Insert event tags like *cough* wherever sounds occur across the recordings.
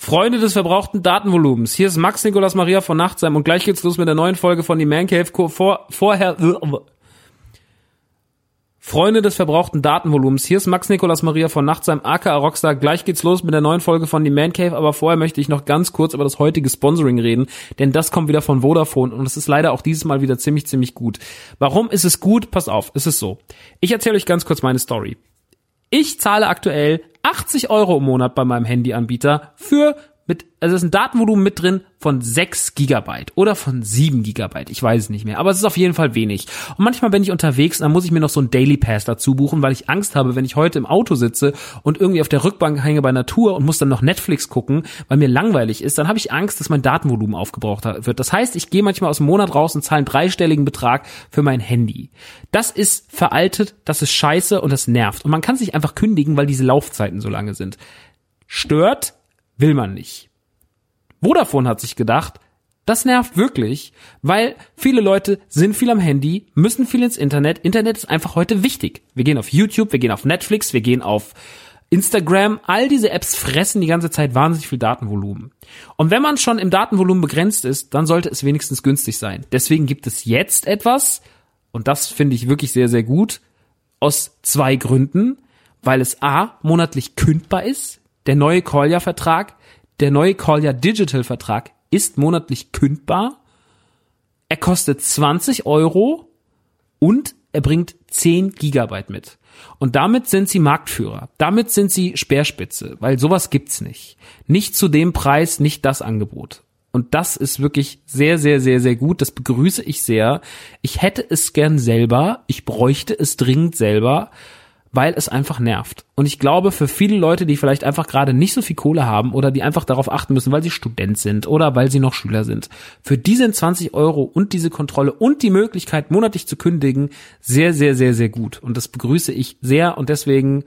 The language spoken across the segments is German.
Freunde des verbrauchten Datenvolumens. Hier ist Max Nikolas Maria von Nachtsheim und gleich geht's los mit der neuen Folge von die Man Cave. Vor, vorher, Freunde des verbrauchten Datenvolumens. Hier ist Max Nikolas Maria von Nachtsheim, aka Rockstar. Gleich geht's los mit der neuen Folge von die Man Cave, aber vorher möchte ich noch ganz kurz über das heutige Sponsoring reden, denn das kommt wieder von Vodafone und es ist leider auch dieses Mal wieder ziemlich, ziemlich gut. Warum ist es gut? Pass auf, es ist so. Ich erzähle euch ganz kurz meine Story. Ich zahle aktuell 80 Euro im Monat bei meinem Handyanbieter für mit, also es ist ein Datenvolumen mit drin von 6 Gigabyte oder von 7 Gigabyte, ich weiß es nicht mehr, aber es ist auf jeden Fall wenig. Und manchmal bin ich unterwegs, dann muss ich mir noch so ein Daily Pass dazu buchen, weil ich Angst habe, wenn ich heute im Auto sitze und irgendwie auf der Rückbank hänge bei Natur und muss dann noch Netflix gucken, weil mir langweilig ist, dann habe ich Angst, dass mein Datenvolumen aufgebraucht wird. Das heißt, ich gehe manchmal aus dem Monat raus und zahle einen dreistelligen Betrag für mein Handy. Das ist veraltet, das ist scheiße und das nervt. Und man kann sich einfach kündigen, weil diese Laufzeiten so lange sind. Stört, will man nicht. Vodafone hat sich gedacht, das nervt wirklich, weil viele Leute sind viel am Handy, müssen viel ins Internet. Internet ist einfach heute wichtig. Wir gehen auf YouTube, wir gehen auf Netflix, wir gehen auf Instagram. All diese Apps fressen die ganze Zeit wahnsinnig viel Datenvolumen. Und wenn man schon im Datenvolumen begrenzt ist, dann sollte es wenigstens günstig sein. Deswegen gibt es jetzt etwas, und das finde ich wirklich sehr, sehr gut, aus zwei Gründen. Weil es A, monatlich kündbar ist, der neue Collier-Vertrag, der neue Collier Digital-Vertrag ist monatlich kündbar. Er kostet 20 Euro und er bringt 10 Gigabyte mit. Und damit sind sie Marktführer. Damit sind sie Speerspitze, weil sowas gibt's nicht. Nicht zu dem Preis, nicht das Angebot. Und das ist wirklich sehr, sehr, sehr, sehr gut. Das begrüße ich sehr. Ich hätte es gern selber. Ich bräuchte es dringend selber weil es einfach nervt. Und ich glaube, für viele Leute, die vielleicht einfach gerade nicht so viel Kohle haben oder die einfach darauf achten müssen, weil sie Student sind oder weil sie noch Schüler sind, für die sind 20 Euro und diese Kontrolle und die Möglichkeit, monatlich zu kündigen, sehr, sehr, sehr, sehr gut. Und das begrüße ich sehr und deswegen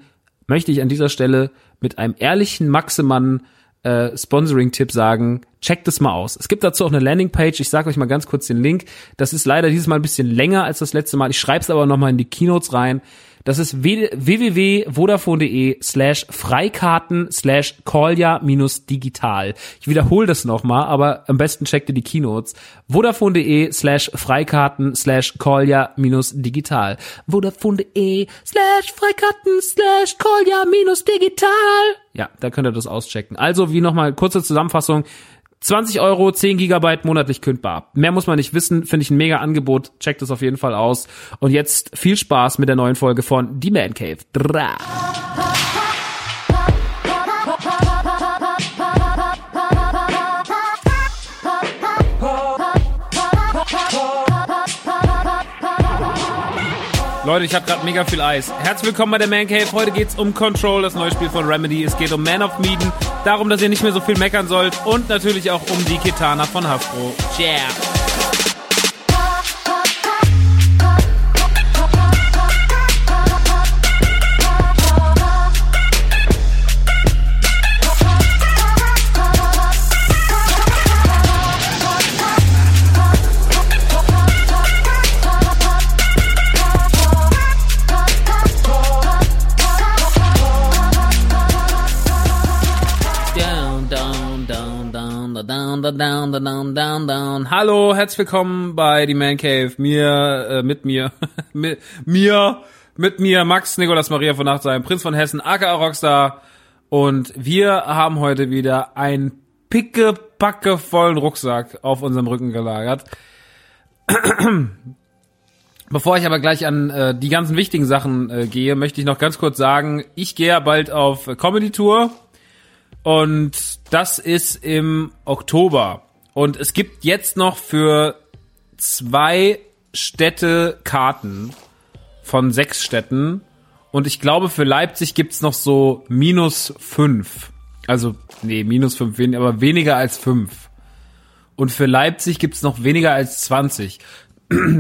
möchte ich an dieser Stelle mit einem ehrlichen Maximann äh, Sponsoring-Tipp sagen, checkt es mal aus. Es gibt dazu auch eine Landingpage. Ich sage euch mal ganz kurz den Link. Das ist leider dieses Mal ein bisschen länger als das letzte Mal. Ich schreibe es aber nochmal in die Keynotes rein. Das ist www.vodafone.de slash Freikarten slash Callja minus digital. Ich wiederhole das nochmal, aber am besten checkt ihr die Keynotes. Vodafone.de slash Freikarten slash Callja minus digital. Vodafone.de slash Freikarten slash Callja minus digital. Ja, da könnt ihr das auschecken. Also, wie nochmal kurze Zusammenfassung. 20 Euro, 10 Gigabyte monatlich kündbar. Mehr muss man nicht wissen, finde ich ein mega Angebot. Checkt es auf jeden Fall aus. Und jetzt viel Spaß mit der neuen Folge von Die Man Cave. Dra. Leute, ich habe gerade mega viel Eis. Herzlich willkommen bei der Man Cave. Heute geht's um Control, das neue Spiel von Remedy. Es geht um Man of Medan, darum, dass ihr nicht mehr so viel meckern sollt und natürlich auch um die Kitana von Hasbro. Yeah. Down, down, down, down, down, down, down. Hallo, herzlich willkommen bei die Man Cave. Mir, äh, mit mir, *laughs* mit mir, mit mir, Max Nikolas Maria von Nachtsheim, Prinz von Hessen, aka Rockstar. Und wir haben heute wieder einen pickepacke vollen Rucksack auf unserem Rücken gelagert. *clears throat* Bevor ich aber gleich an äh, die ganzen wichtigen Sachen äh, gehe, möchte ich noch ganz kurz sagen, ich gehe ja bald auf Comedy Tour und das ist im Oktober. Und es gibt jetzt noch für zwei Städte Karten von sechs Städten. Und ich glaube, für Leipzig gibt's noch so minus fünf. Also, nee, minus fünf, aber weniger als fünf. Und für Leipzig gibt's noch weniger als 20. *clears throat*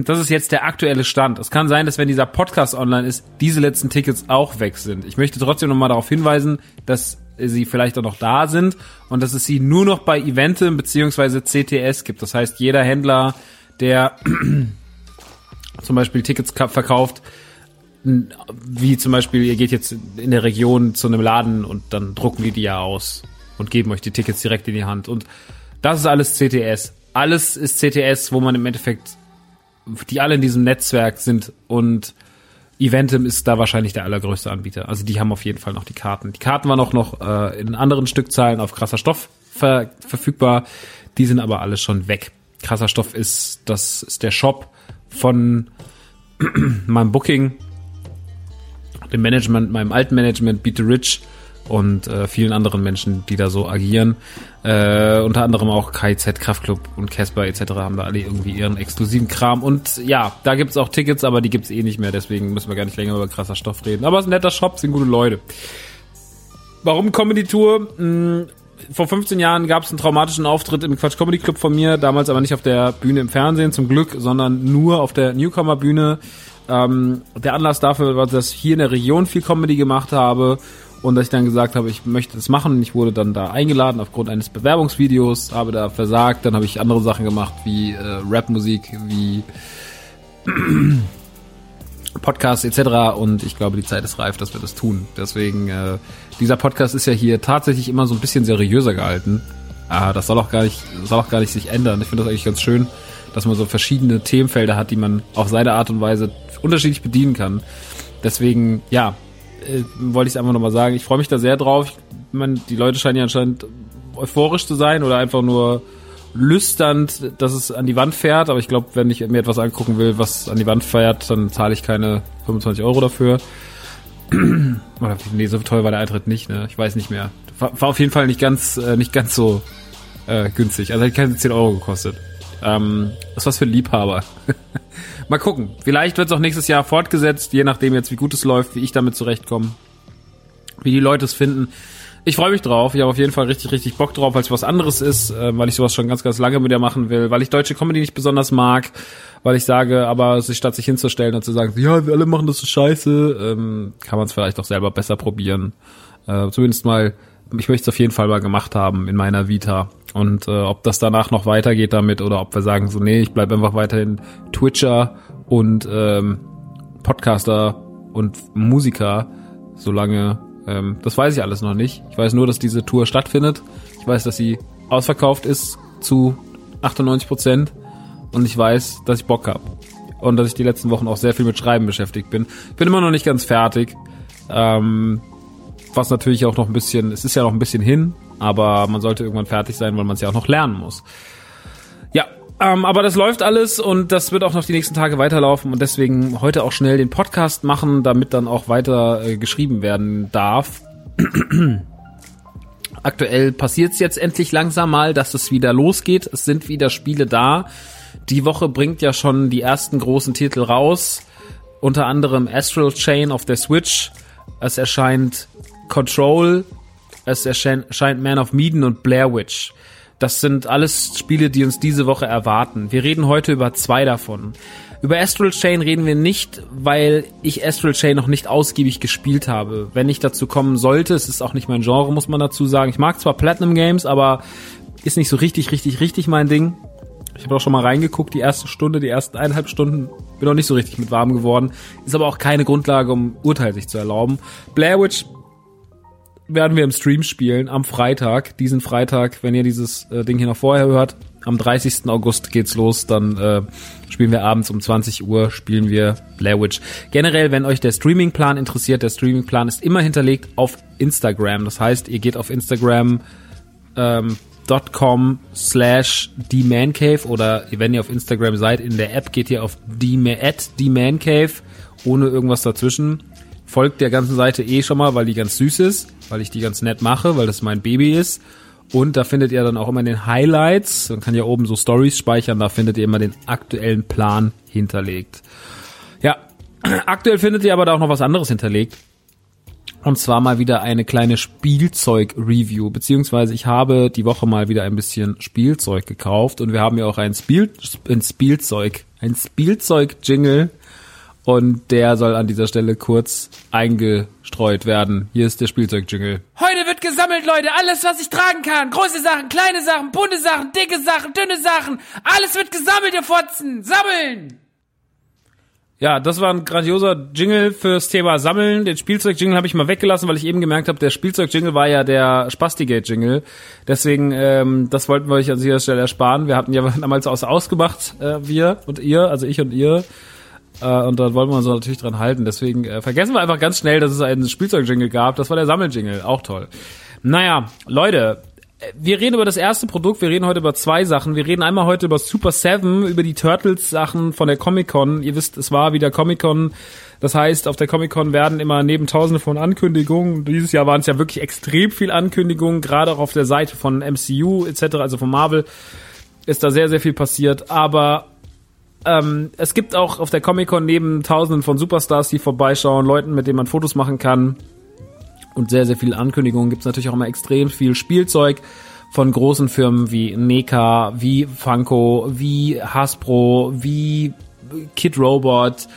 Das ist jetzt der aktuelle Stand. Es kann sein, dass wenn dieser Podcast online ist, diese letzten Tickets auch weg sind. Ich möchte trotzdem nochmal darauf hinweisen, dass sie vielleicht auch noch da sind und dass es sie nur noch bei Eventim beziehungsweise CTS gibt. Das heißt, jeder Händler, der *clears throat* zum Beispiel Tickets ka- verkauft, wie zum Beispiel, ihr geht jetzt in der Region zu einem Laden und dann drucken die die ja aus und geben euch die Tickets direkt in die Hand. Und das ist alles CTS. Alles ist CTS, wo man im Endeffekt, die alle in diesem Netzwerk sind und Eventim ist da wahrscheinlich der allergrößte Anbieter. Also die haben auf jeden Fall noch die Karten. Die Karten waren auch noch äh, in anderen Stückzahlen auf krasser Stoff ver verfügbar. Die sind aber alle schon weg. Krasser Stoff ist, das ist der Shop von *clears throat* meinem Booking, dem Management, meinem alten Management, Beat the Rich und äh, vielen anderen Menschen, die da so agieren. Äh, unter anderem auch KIZ, Kraftclub und Casper etc. haben da alle irgendwie ihren exklusiven Kram. Und ja, da gibt's auch Tickets, aber die gibt's eh nicht mehr, deswegen müssen wir gar nicht länger über krasser Stoff reden. Aber es ist ein netter Shop, sind gute Leute. Warum Comedy Tour? Hm, vor 15 Jahren gab es einen traumatischen Auftritt im Quatsch Comedy Club von mir, damals aber nicht auf der Bühne im Fernsehen zum Glück, sondern nur auf der Newcomer Bühne. Ähm, der Anlass dafür war, dass ich hier in der Region viel Comedy gemacht habe und dass ich dann gesagt habe, ich möchte das machen ich wurde dann da eingeladen aufgrund eines Bewerbungsvideos, habe da versagt, dann habe ich andere Sachen gemacht wie äh, Rapmusik, wie *clears throat* Podcasts etc. Und ich glaube, die Zeit ist reif, dass wir das tun. Deswegen, äh, dieser Podcast ist ja hier tatsächlich immer so ein bisschen seriöser gehalten. Ah, das soll auch gar nicht, soll auch gar nicht sich ändern. Ich finde das eigentlich ganz schön, dass man so verschiedene Themenfelder hat, die man auf seine Art und Weise unterschiedlich bedienen kann. Deswegen, ja, äh, wollte ich es einfach nochmal sagen. Ich freue mich da sehr drauf. Ich meine, die Leute scheinen ja anscheinend euphorisch zu sein oder einfach nur lüsternd, dass es an die Wand fährt. Aber ich glaube, wenn ich mir etwas angucken will, was an die Wand fährt, dann zahle ich keine 25 Euro dafür. *clears throat* Oder nee, so teuer war der Eintritt nicht, ne? Ich weiß nicht mehr. War, war auf jeden Fall nicht ganz, äh, nicht ganz so äh, günstig. Also hat keine 10 Euro gekostet. Ähm, ist was für Liebhaber. *laughs* Mal gucken. Vielleicht wird es auch nächstes Jahr fortgesetzt, je nachdem jetzt, wie gut es läuft, wie ich damit zurechtkomme, wie die Leute es finden. Ich freue mich drauf. Ich habe auf jeden Fall richtig, richtig Bock drauf, weil es was anderes ist, äh, weil ich sowas schon ganz, ganz lange mit dir machen will, weil ich deutsche Comedy nicht besonders mag, weil ich sage, aber statt sich hinzustellen und zu sagen, ja, wir alle machen das so scheiße, ähm, kann man es vielleicht auch selber besser probieren. Äh, zumindest mal ich möchte es auf jeden Fall mal gemacht haben in meiner Vita. Und äh, ob das danach noch weitergeht damit oder ob wir sagen so, nee, ich bleibe einfach weiterhin Twitcher und ähm, Podcaster und Musiker, solange, ähm, das weiß ich alles noch nicht. Ich weiß nur, dass diese Tour stattfindet. Ich weiß, dass sie ausverkauft ist zu 98 Prozent und ich weiß, dass ich Bock hab und dass ich die letzten Wochen auch sehr viel mit Schreiben beschäftigt bin. Bin immer noch nicht ganz fertig. Ähm, was natürlich auch noch ein bisschen, es ist ja noch ein bisschen hin, aber man sollte irgendwann fertig sein, weil man es ja auch noch lernen muss. Ja, ähm, aber das läuft alles und das wird auch noch die nächsten Tage weiterlaufen und deswegen heute auch schnell den Podcast machen, damit dann auch weiter äh, geschrieben werden darf. *clears throat* Aktuell passiert es jetzt endlich langsam mal, dass es wieder losgeht. Es sind wieder Spiele da. Die Woche bringt ja schon die ersten großen Titel raus. Unter anderem Astral Chain auf der Switch. Es erscheint Control. Es erscheint Man of Medan und Blair Witch. Das sind alles Spiele, die uns diese Woche erwarten. Wir reden heute über zwei davon. Über Astral Chain reden wir nicht, weil ich Astral Chain noch nicht ausgiebig gespielt habe. Wenn ich dazu kommen sollte, es ist auch nicht mein Genre, muss man dazu sagen. Ich mag zwar Platinum Games, aber ist nicht so richtig, richtig, richtig mein Ding. Ich habe auch schon mal reingeguckt, die erste Stunde, die ersten eineinhalb Stunden, bin noch nicht so richtig mit warm geworden. Ist aber auch keine Grundlage, um Urteil sich zu erlauben. Blair Witch werden wir im Stream spielen am Freitag, diesen Freitag, wenn ihr dieses äh, Ding hier noch vorher hört. Am 30. August geht's los, dann äh, spielen wir abends um 20 Uhr, spielen wir Blair Witch. Generell, wenn euch der Streamingplan interessiert, der Streamingplan ist immer hinterlegt auf Instagram. Das heißt, ihr geht auf Instagram ähm, com slash themancave oder wenn ihr auf Instagram seid, in der App geht ihr auf themancave ohne irgendwas dazwischen. Folgt der ganzen Seite eh schon mal, weil die ganz süß ist, weil ich die ganz nett mache, weil das mein Baby ist. Und da findet ihr dann auch immer den Highlights. Man kann ja oben so Stories speichern, da findet ihr immer den aktuellen Plan hinterlegt. Ja, *clears throat* aktuell findet ihr aber da auch noch was anderes hinterlegt. Und zwar mal wieder eine kleine Spielzeug-Review, beziehungsweise ich habe die Woche mal wieder ein bisschen Spielzeug gekauft und wir haben ja auch ein, Spiel, ein Spielzeug, ein Spielzeug-Jingle und der soll an dieser Stelle kurz eingestreut werden. Hier ist der Spielzeug-Jingle. Heute wird gesammelt, Leute, alles, was ich tragen kann. Große Sachen, kleine Sachen, bunte Sachen, dicke Sachen, dünne Sachen. Alles wird gesammelt, ihr Fotzen. Sammeln! Ja, das war ein grandioser Jingle fürs Thema Sammeln. Den Spielzeug-Jingle habe ich mal weggelassen, weil ich eben gemerkt habe, der Spielzeug-Jingle war ja der Spastigate-Jingle. Deswegen, ähm, das wollten wir euch an dieser Stelle ersparen. Wir hatten ja *laughs* damals aus ausgemacht, äh, wir und ihr, also ich und ihr. Äh, und da wollen wir uns natürlich dran halten. Deswegen äh, vergessen wir einfach ganz schnell, dass es einen Spielzeug-Jingle gab. Das war der Sammel-Jingle, auch toll. Naja, Leute, wir reden über das erste Produkt, wir reden heute über zwei Sachen. Wir reden einmal heute über Super Seven, über die Turtles-Sachen von der Comic-Con. Ihr wisst, es war wieder Comic-Con. Das heißt, auf der Comic-Con werden immer neben tausende von Ankündigungen, dieses Jahr waren es ja wirklich extrem viel Ankündigungen, gerade auch auf der Seite von MCU etc., also von Marvel, ist da sehr, sehr viel passiert. Aber ähm, es gibt auch auf der Comic-Con neben tausenden von Superstars, die vorbeischauen, Leuten, mit denen man Fotos machen kann, und sehr, sehr viele Ankündigungen. Gibt es natürlich auch immer extrem viel Spielzeug von großen Firmen wie NECA, wie Funko, wie Hasbro, wie Kid Robot,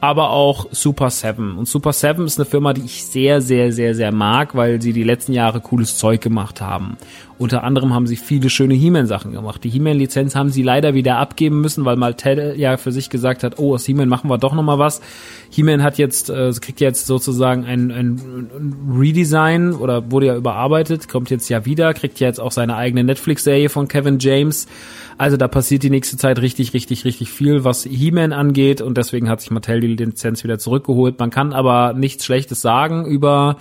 aber auch Super Seven. Und Super Seven ist eine Firma, die ich sehr, sehr, sehr, sehr mag, weil sie die letzten Jahre cooles Zeug gemacht haben. Unter anderem haben sie viele schöne He-Man-Sachen gemacht. Die He-Man-Lizenz haben sie leider wieder abgeben müssen, weil Mattel ja für sich gesagt hat, oh, aus He-Man machen wir doch nochmal was. He-Man hat jetzt, äh, kriegt jetzt sozusagen ein, ein Redesign oder wurde ja überarbeitet, kommt jetzt ja wieder, kriegt jetzt auch seine eigene Netflix-Serie von Kevin James. Also da passiert die nächste Zeit richtig, richtig, richtig viel, was He-Man angeht und deswegen hat sich Mattel die Lizenz wieder zurückgeholt. Man kann aber nichts Schlechtes sagen über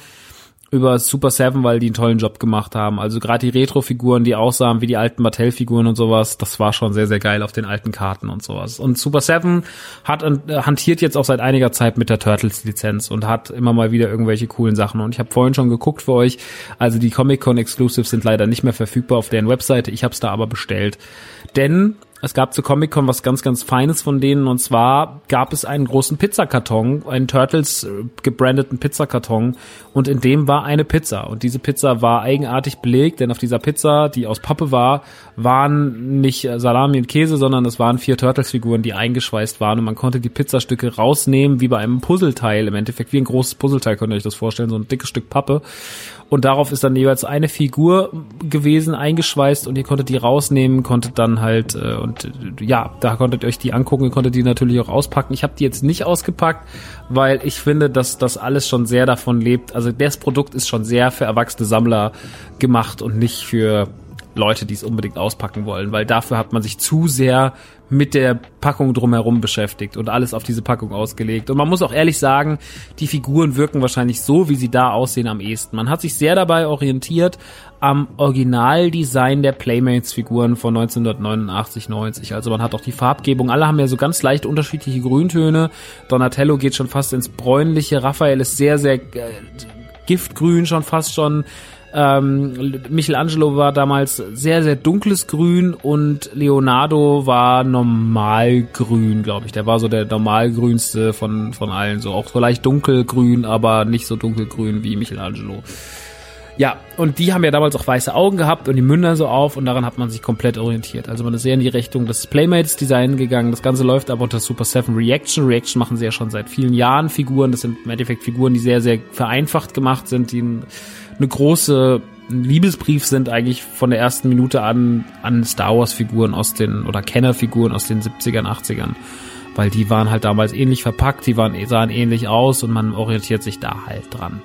über Super Seven, weil die einen tollen Job gemacht haben. Also gerade die Retro-Figuren, die aussahen wie die alten Mattel-Figuren und sowas, das war schon sehr, sehr geil auf den alten Karten und sowas. Und Super Seven hat äh, hantiert jetzt auch seit einiger Zeit mit der Turtles-Lizenz und hat immer mal wieder irgendwelche coolen Sachen. Und ich habe vorhin schon geguckt für euch, also die Comic-Con Exclusives sind leider nicht mehr verfügbar auf deren Webseite. Ich habe es da aber bestellt. Denn es gab zu Comic-Con was ganz, ganz Feines von denen und zwar gab es einen großen Pizzakarton, einen Turtles äh, gebrandeten Pizzakarton und in dem war eine Pizza. Und diese Pizza war eigenartig belegt, denn auf dieser Pizza, die aus Pappe war, waren nicht äh, Salami und Käse, sondern es waren vier Turtles-Figuren, die eingeschweißt waren und man konnte die Pizzastücke rausnehmen, wie bei einem Puzzleteil. Im Endeffekt, wie ein großes Puzzleteil, könnt ihr euch das vorstellen, so ein dickes Stück Pappe und darauf ist dann jeweils eine Figur gewesen, eingeschweißt und ihr konntet die rausnehmen, konntet dann halt äh, und äh, ja, da konntet ihr euch die angucken, ihr konntet die natürlich auch auspacken. Ich habe die jetzt nicht ausgepackt, weil ich finde, dass das alles schon sehr davon lebt. Also das Produkt ist schon sehr für erwachsene Sammler gemacht und nicht für Leute, die es unbedingt auspacken wollen, weil dafür hat man sich zu sehr mit der Packung drumherum beschäftigt und alles auf diese Packung ausgelegt. Und man muss auch ehrlich sagen, die Figuren wirken wahrscheinlich so, wie sie da aussehen am ehesten. Man hat sich sehr dabei orientiert am Originaldesign der Playmates-Figuren von 1989, 90. Also man hat auch die Farbgebung, alle haben ja so ganz leicht unterschiedliche Grüntöne. Donatello geht schon fast ins bräunliche, Raphael ist sehr, sehr äh, giftgrün schon fast schon. Ähm, Michelangelo war damals sehr, sehr dunkles Grün und Leonardo war normalgrün, glaube ich. Der war so der normalgrünste von, von allen. So auch so leicht dunkelgrün, aber nicht so dunkelgrün wie Michelangelo. Ja, und die haben ja damals auch weiße Augen gehabt und die Münder so auf und daran hat man sich komplett orientiert. Also man ist sehr in die Richtung des Playmates Design gegangen. Das Ganze läuft aber unter Super 7 Reaction. Reaction machen sie ja schon seit vielen Jahren Figuren. Das sind im Endeffekt Figuren, die sehr, sehr vereinfacht gemacht sind, die ein eine große Liebesbrief sind eigentlich von der ersten Minute an an Star Wars Figuren aus den oder Kennerfiguren aus den 70ern, 80ern, weil die waren halt damals ähnlich verpackt, die waren sahen ähnlich aus und man orientiert sich da halt dran.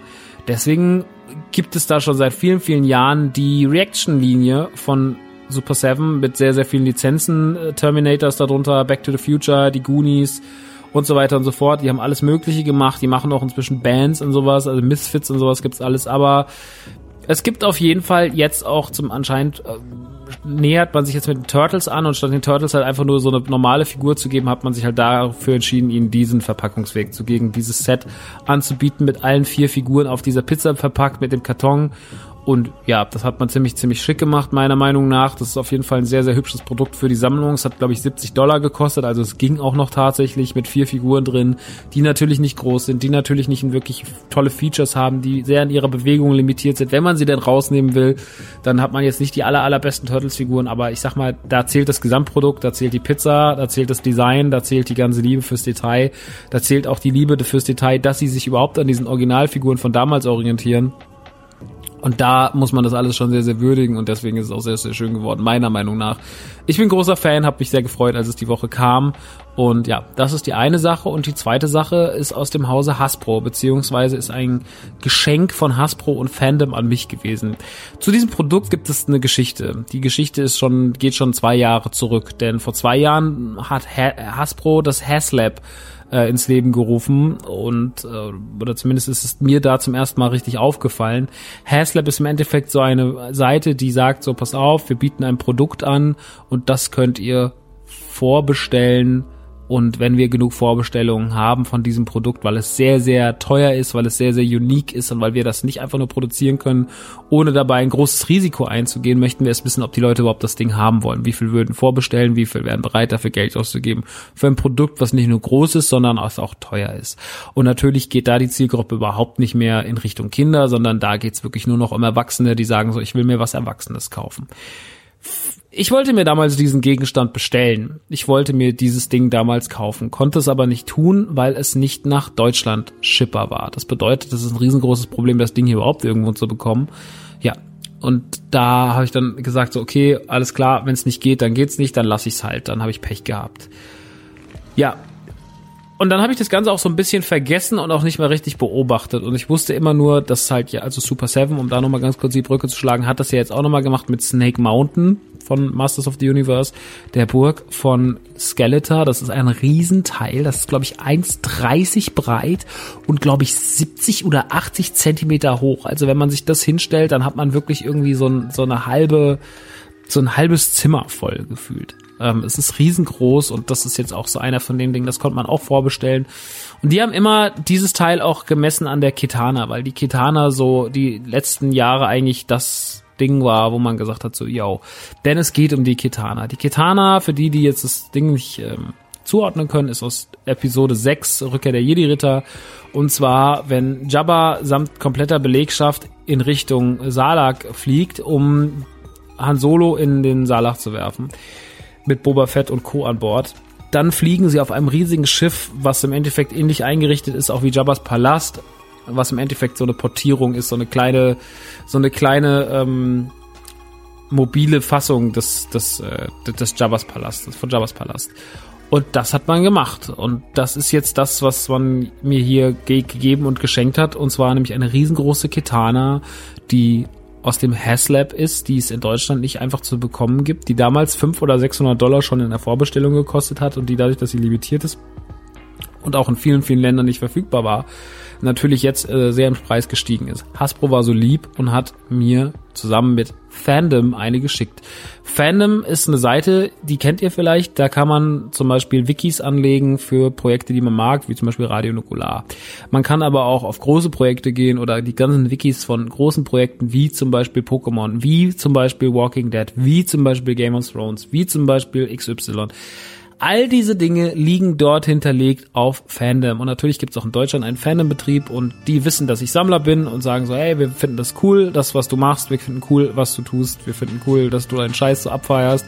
Deswegen gibt es da schon seit vielen vielen Jahren die Reaction Linie von Super 7 mit sehr sehr vielen Lizenzen, äh, Terminators darunter, Back to the Future, die Goonies, und so weiter und so fort. Die haben alles Mögliche gemacht. Die machen auch inzwischen Bands und sowas, also Misfits und sowas gibt's alles. Aber es gibt auf jeden Fall jetzt auch zum anscheinend äh, nähert man sich jetzt mit den Turtles an und statt den Turtles halt einfach nur so eine normale Figur zu geben, hat man sich halt dafür entschieden, ihnen diesen Verpackungsweg zu geben, dieses Set anzubieten mit allen vier Figuren auf dieser Pizza verpackt mit dem Karton und ja, das hat man ziemlich, ziemlich schick gemacht, meiner Meinung nach. Das ist auf jeden Fall ein sehr, sehr hübsches Produkt für die Sammlung. Es hat, glaube ich, 70 Dollar gekostet. Also es ging auch noch tatsächlich mit vier Figuren drin, die natürlich nicht groß sind, die natürlich nicht wirklich tolle Features haben, die sehr in ihrer Bewegung limitiert sind. Wenn man sie denn rausnehmen will, dann hat man jetzt nicht die aller, allerbesten Turtles-Figuren. Aber ich sag mal, da zählt das Gesamtprodukt, da zählt die Pizza, da zählt das Design, da zählt die ganze Liebe fürs Detail, da zählt auch die Liebe fürs Detail, dass sie sich überhaupt an diesen Originalfiguren von damals orientieren. Und da muss man das alles schon sehr, sehr würdigen und deswegen ist es auch sehr, sehr schön geworden, meiner Meinung nach. Ich bin großer Fan, habe mich sehr gefreut, als es die Woche kam. Und ja, das ist die eine Sache. Und die zweite Sache ist aus dem Hause Hasbro, beziehungsweise ist ein Geschenk von Hasbro und Fandom an mich gewesen. Zu diesem Produkt gibt es eine Geschichte. Die Geschichte ist schon, geht schon zwei Jahre zurück, denn vor zwei Jahren hat Hasbro das Haslab äh, ins Leben gerufen und äh, oder zumindest ist es mir da zum ersten Mal richtig aufgefallen. Haslab ist im Endeffekt so eine Seite, die sagt so, pass auf, wir bieten ein Produkt an und das könnt ihr vorbestellen und wenn wir genug Vorbestellungen haben von diesem Produkt, weil es sehr, sehr teuer ist, weil es sehr, sehr unique ist und weil wir das nicht einfach nur produzieren können, ohne dabei ein großes Risiko einzugehen, möchten wir es wissen, ob die Leute überhaupt das Ding haben wollen. Wie viel würden vorbestellen, wie viel wären bereit dafür Geld auszugeben. Für ein Produkt, was nicht nur groß ist, sondern auch teuer ist. Und natürlich geht da die Zielgruppe überhaupt nicht mehr in Richtung Kinder, sondern da geht's wirklich nur noch um Erwachsene, die sagen so, ich will mir was Erwachsenes kaufen ich wollte mir damals diesen Gegenstand bestellen. Ich wollte mir dieses Ding damals kaufen, konnte es aber nicht tun, weil es nicht nach Deutschland shipper war. Das bedeutet, das ist ein riesengroßes Problem, das Ding hier überhaupt irgendwo zu bekommen. Ja, und da habe ich dann gesagt, so okay, alles klar, wenn es nicht geht, dann geht's nicht, dann lass ich's halt. Dann habe ich Pech gehabt. Ja, und dann habe ich das Ganze auch so ein bisschen vergessen und auch nicht mehr richtig beobachtet. Und ich wusste immer nur, dass halt ja, also Super Seven, um da nochmal ganz kurz die Brücke zu schlagen, hat das ja jetzt auch nochmal gemacht mit Snake Mountain von Masters of the Universe, der Burg von Skeletor. Das ist ein Riesenteil. Das ist, glaube ich, 1,30 breit und, glaube ich, 70 oder 80 Zentimeter hoch. Also wenn man sich das hinstellt, dann hat man wirklich irgendwie so, ein, so eine halbe, so ein halbes Zimmer voll gefühlt. Ähm, es ist riesengroß und das ist jetzt auch so einer von den Dingen, das konnte man auch vorbestellen. Und die haben immer dieses Teil auch gemessen an der Kitana, weil die Kitana so die letzten Jahre eigentlich das Ding war, wo man gesagt hat, so, yo. Denn es geht um die Kitana. Die Kitana, für die, die jetzt das Ding nicht ähm, zuordnen können, ist aus Episode 6, Rückkehr der Jedi-Ritter. Und zwar, wenn Jabba samt kompletter Belegschaft in Richtung Salak fliegt, um Han Solo in den Salak zu werfen. Mit Boba Fett und Co. an Bord. Dann fliegen sie auf einem riesigen Schiff, was im Endeffekt ähnlich eingerichtet ist, auch wie Jabbas Palast, was im Endeffekt so eine Portierung ist, so eine kleine, so eine kleine ähm, mobile Fassung des, des, äh, des Jabbas Palastes, von Jabbas Palast. Und das hat man gemacht. Und das ist jetzt das, was man mir hier ge gegeben und geschenkt hat. Und zwar nämlich eine riesengroße Kitana, die aus dem Haslab ist, die es in Deutschland nicht einfach zu bekommen gibt, die damals 500 oder 600 Dollar schon in der Vorbestellung gekostet hat und die dadurch, dass sie limitiert ist und auch in vielen, vielen Ländern nicht verfügbar war, natürlich jetzt äh, sehr im Preis gestiegen ist. Hasbro war so lieb und hat mir zusammen mit Fandom eine geschickt. Fandom ist eine Seite, die kennt ihr vielleicht. Da kann man zum Beispiel Wikis anlegen für Projekte, die man mag, wie zum Beispiel Radio Nukular. Man kann aber auch auf große Projekte gehen oder die ganzen Wikis von großen Projekten wie zum Beispiel Pokémon, wie zum Beispiel Walking Dead, wie zum Beispiel Game of Thrones, wie zum Beispiel XY. All diese Dinge liegen dort hinterlegt auf Fandom. Und natürlich gibt es auch in Deutschland einen Fandom-Betrieb und die wissen, dass ich Sammler bin und sagen so, hey, wir finden das cool, das, was du machst, wir finden cool, was du tust, wir finden cool, dass du deinen Scheiß so abfeierst.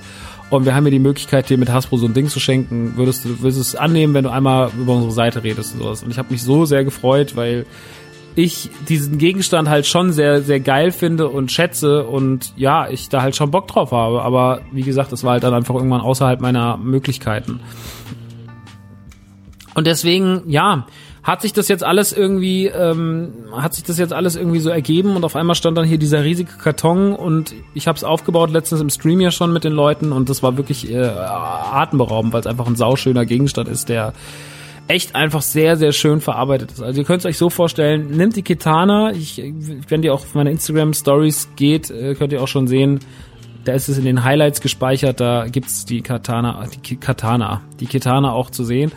Und wir haben hier die Möglichkeit, dir mit Hasbro so ein Ding zu schenken. Würdest du, würdest du es annehmen, wenn du einmal über unsere Seite redest und sowas. Und ich habe mich so sehr gefreut, weil ich diesen Gegenstand halt schon sehr, sehr geil finde und schätze und ja, ich da halt schon Bock drauf habe. Aber wie gesagt, das war halt dann einfach irgendwann außerhalb meiner Möglichkeiten. Und deswegen, ja, hat sich das jetzt alles irgendwie, ähm, hat sich das jetzt alles irgendwie so ergeben und auf einmal stand dann hier dieser riesige Karton und ich habe es aufgebaut letztens im Stream ja schon mit den Leuten und das war wirklich äh, atemberaubend, weil es einfach ein sauschöner Gegenstand ist, der echt einfach sehr, sehr schön verarbeitet ist. Also ihr könnt es euch so vorstellen, nimmt die Kitana, ich, wenn ihr auch auf meine Instagram Stories geht, äh, könnt ihr auch schon sehen, da ist es in den Highlights gespeichert, da gibt's die Katana, die Katana, die Kitana auch zu sehen.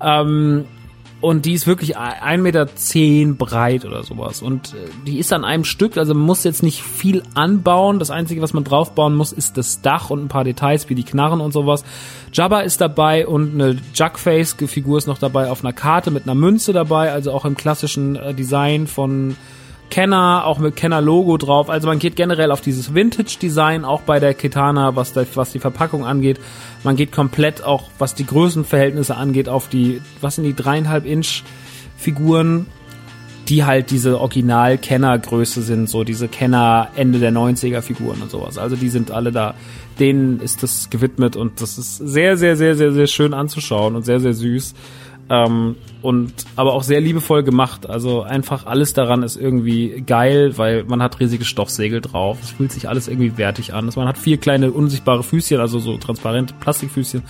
Ähm, und die ist wirklich 1,10 Meter breit oder sowas. Und äh, die ist an einem Stück, also man muss jetzt nicht viel anbauen. Das Einzige, was man draufbauen muss, ist das Dach und ein paar Details wie die Knarren und sowas. Jabba ist dabei und eine Jugface-Figur ist noch dabei auf einer Karte mit einer Münze dabei, also auch im klassischen äh, Design von Kenner, auch mit Kenner-Logo drauf. Also man geht generell auf dieses Vintage-Design, auch bei der Kitana, was, da, was die Verpackung angeht. Man geht komplett auch, was die Größenverhältnisse angeht, auf die, was sind die dreieinhalb Inch Figuren, die halt diese Original-Kenner-Größe sind, so diese Kenner Ende der 90er Figuren und sowas. Also die sind alle da, denen ist das gewidmet und das ist sehr, sehr, sehr, sehr, sehr schön anzuschauen und sehr, sehr süß. Ähm, und aber auch sehr liebevoll gemacht. Also einfach alles daran ist irgendwie geil, weil man hat riesige Stoffsegel drauf. Es fühlt sich alles irgendwie wertig an. Man hat vier kleine unsichtbare Füßchen, also so transparente Plastikfüßchen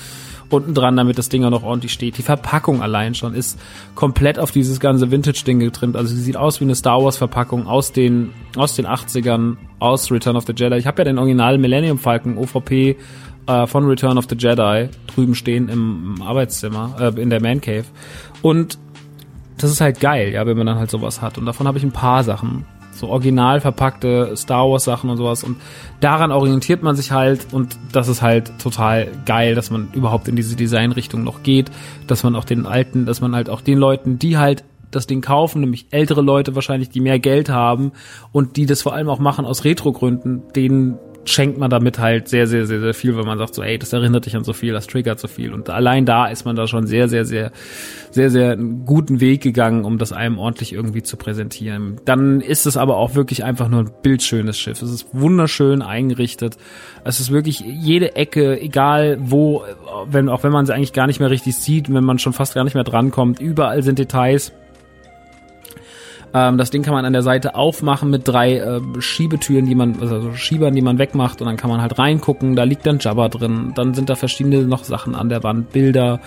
unten dran, damit das Ding auch noch ordentlich steht. Die Verpackung allein schon ist komplett auf dieses ganze Vintage-Ding getrimmt. Also sie sieht aus wie eine Star Wars-Verpackung aus den, aus den 80ern, aus Return of the Jedi. Ich habe ja den Original Millennium Falcon OVP äh, von Return of the Jedi drüben stehen im, im Arbeitszimmer, äh, in der Man Cave. Und das ist halt geil, ja, wenn man dann halt sowas hat. Und davon habe ich ein paar Sachen. So original verpackte Star Wars Sachen und sowas. Und daran orientiert man sich halt. Und das ist halt total geil, dass man überhaupt in diese Designrichtung noch geht. Dass man auch den alten, dass man halt auch den Leuten, die halt das Ding kaufen, nämlich ältere Leute wahrscheinlich, die mehr Geld haben und die das vor allem auch machen aus Retro-Gründen, denen schenkt man damit halt sehr, sehr, sehr, sehr viel, wenn man sagt so, ey, das erinnert dich an so viel, das triggert so viel. Und allein da ist man da schon sehr, sehr, sehr, sehr, sehr einen guten Weg gegangen, um das einem ordentlich irgendwie zu präsentieren. Dann ist es aber auch wirklich einfach nur ein bildschönes Schiff. Es ist wunderschön eingerichtet. Es ist wirklich jede Ecke, egal wo, wenn, auch wenn man sie eigentlich gar nicht mehr richtig sieht, wenn man schon fast gar nicht mehr drankommt, überall sind Details ähm, das Ding kann man an der Seite aufmachen mit drei äh, Schiebetüren, die man, also Schiebern, die man wegmacht und dann kann man halt reingucken. Da liegt dann Jabba drin. Dann sind da verschiedene noch Sachen an der Wand, Bilder.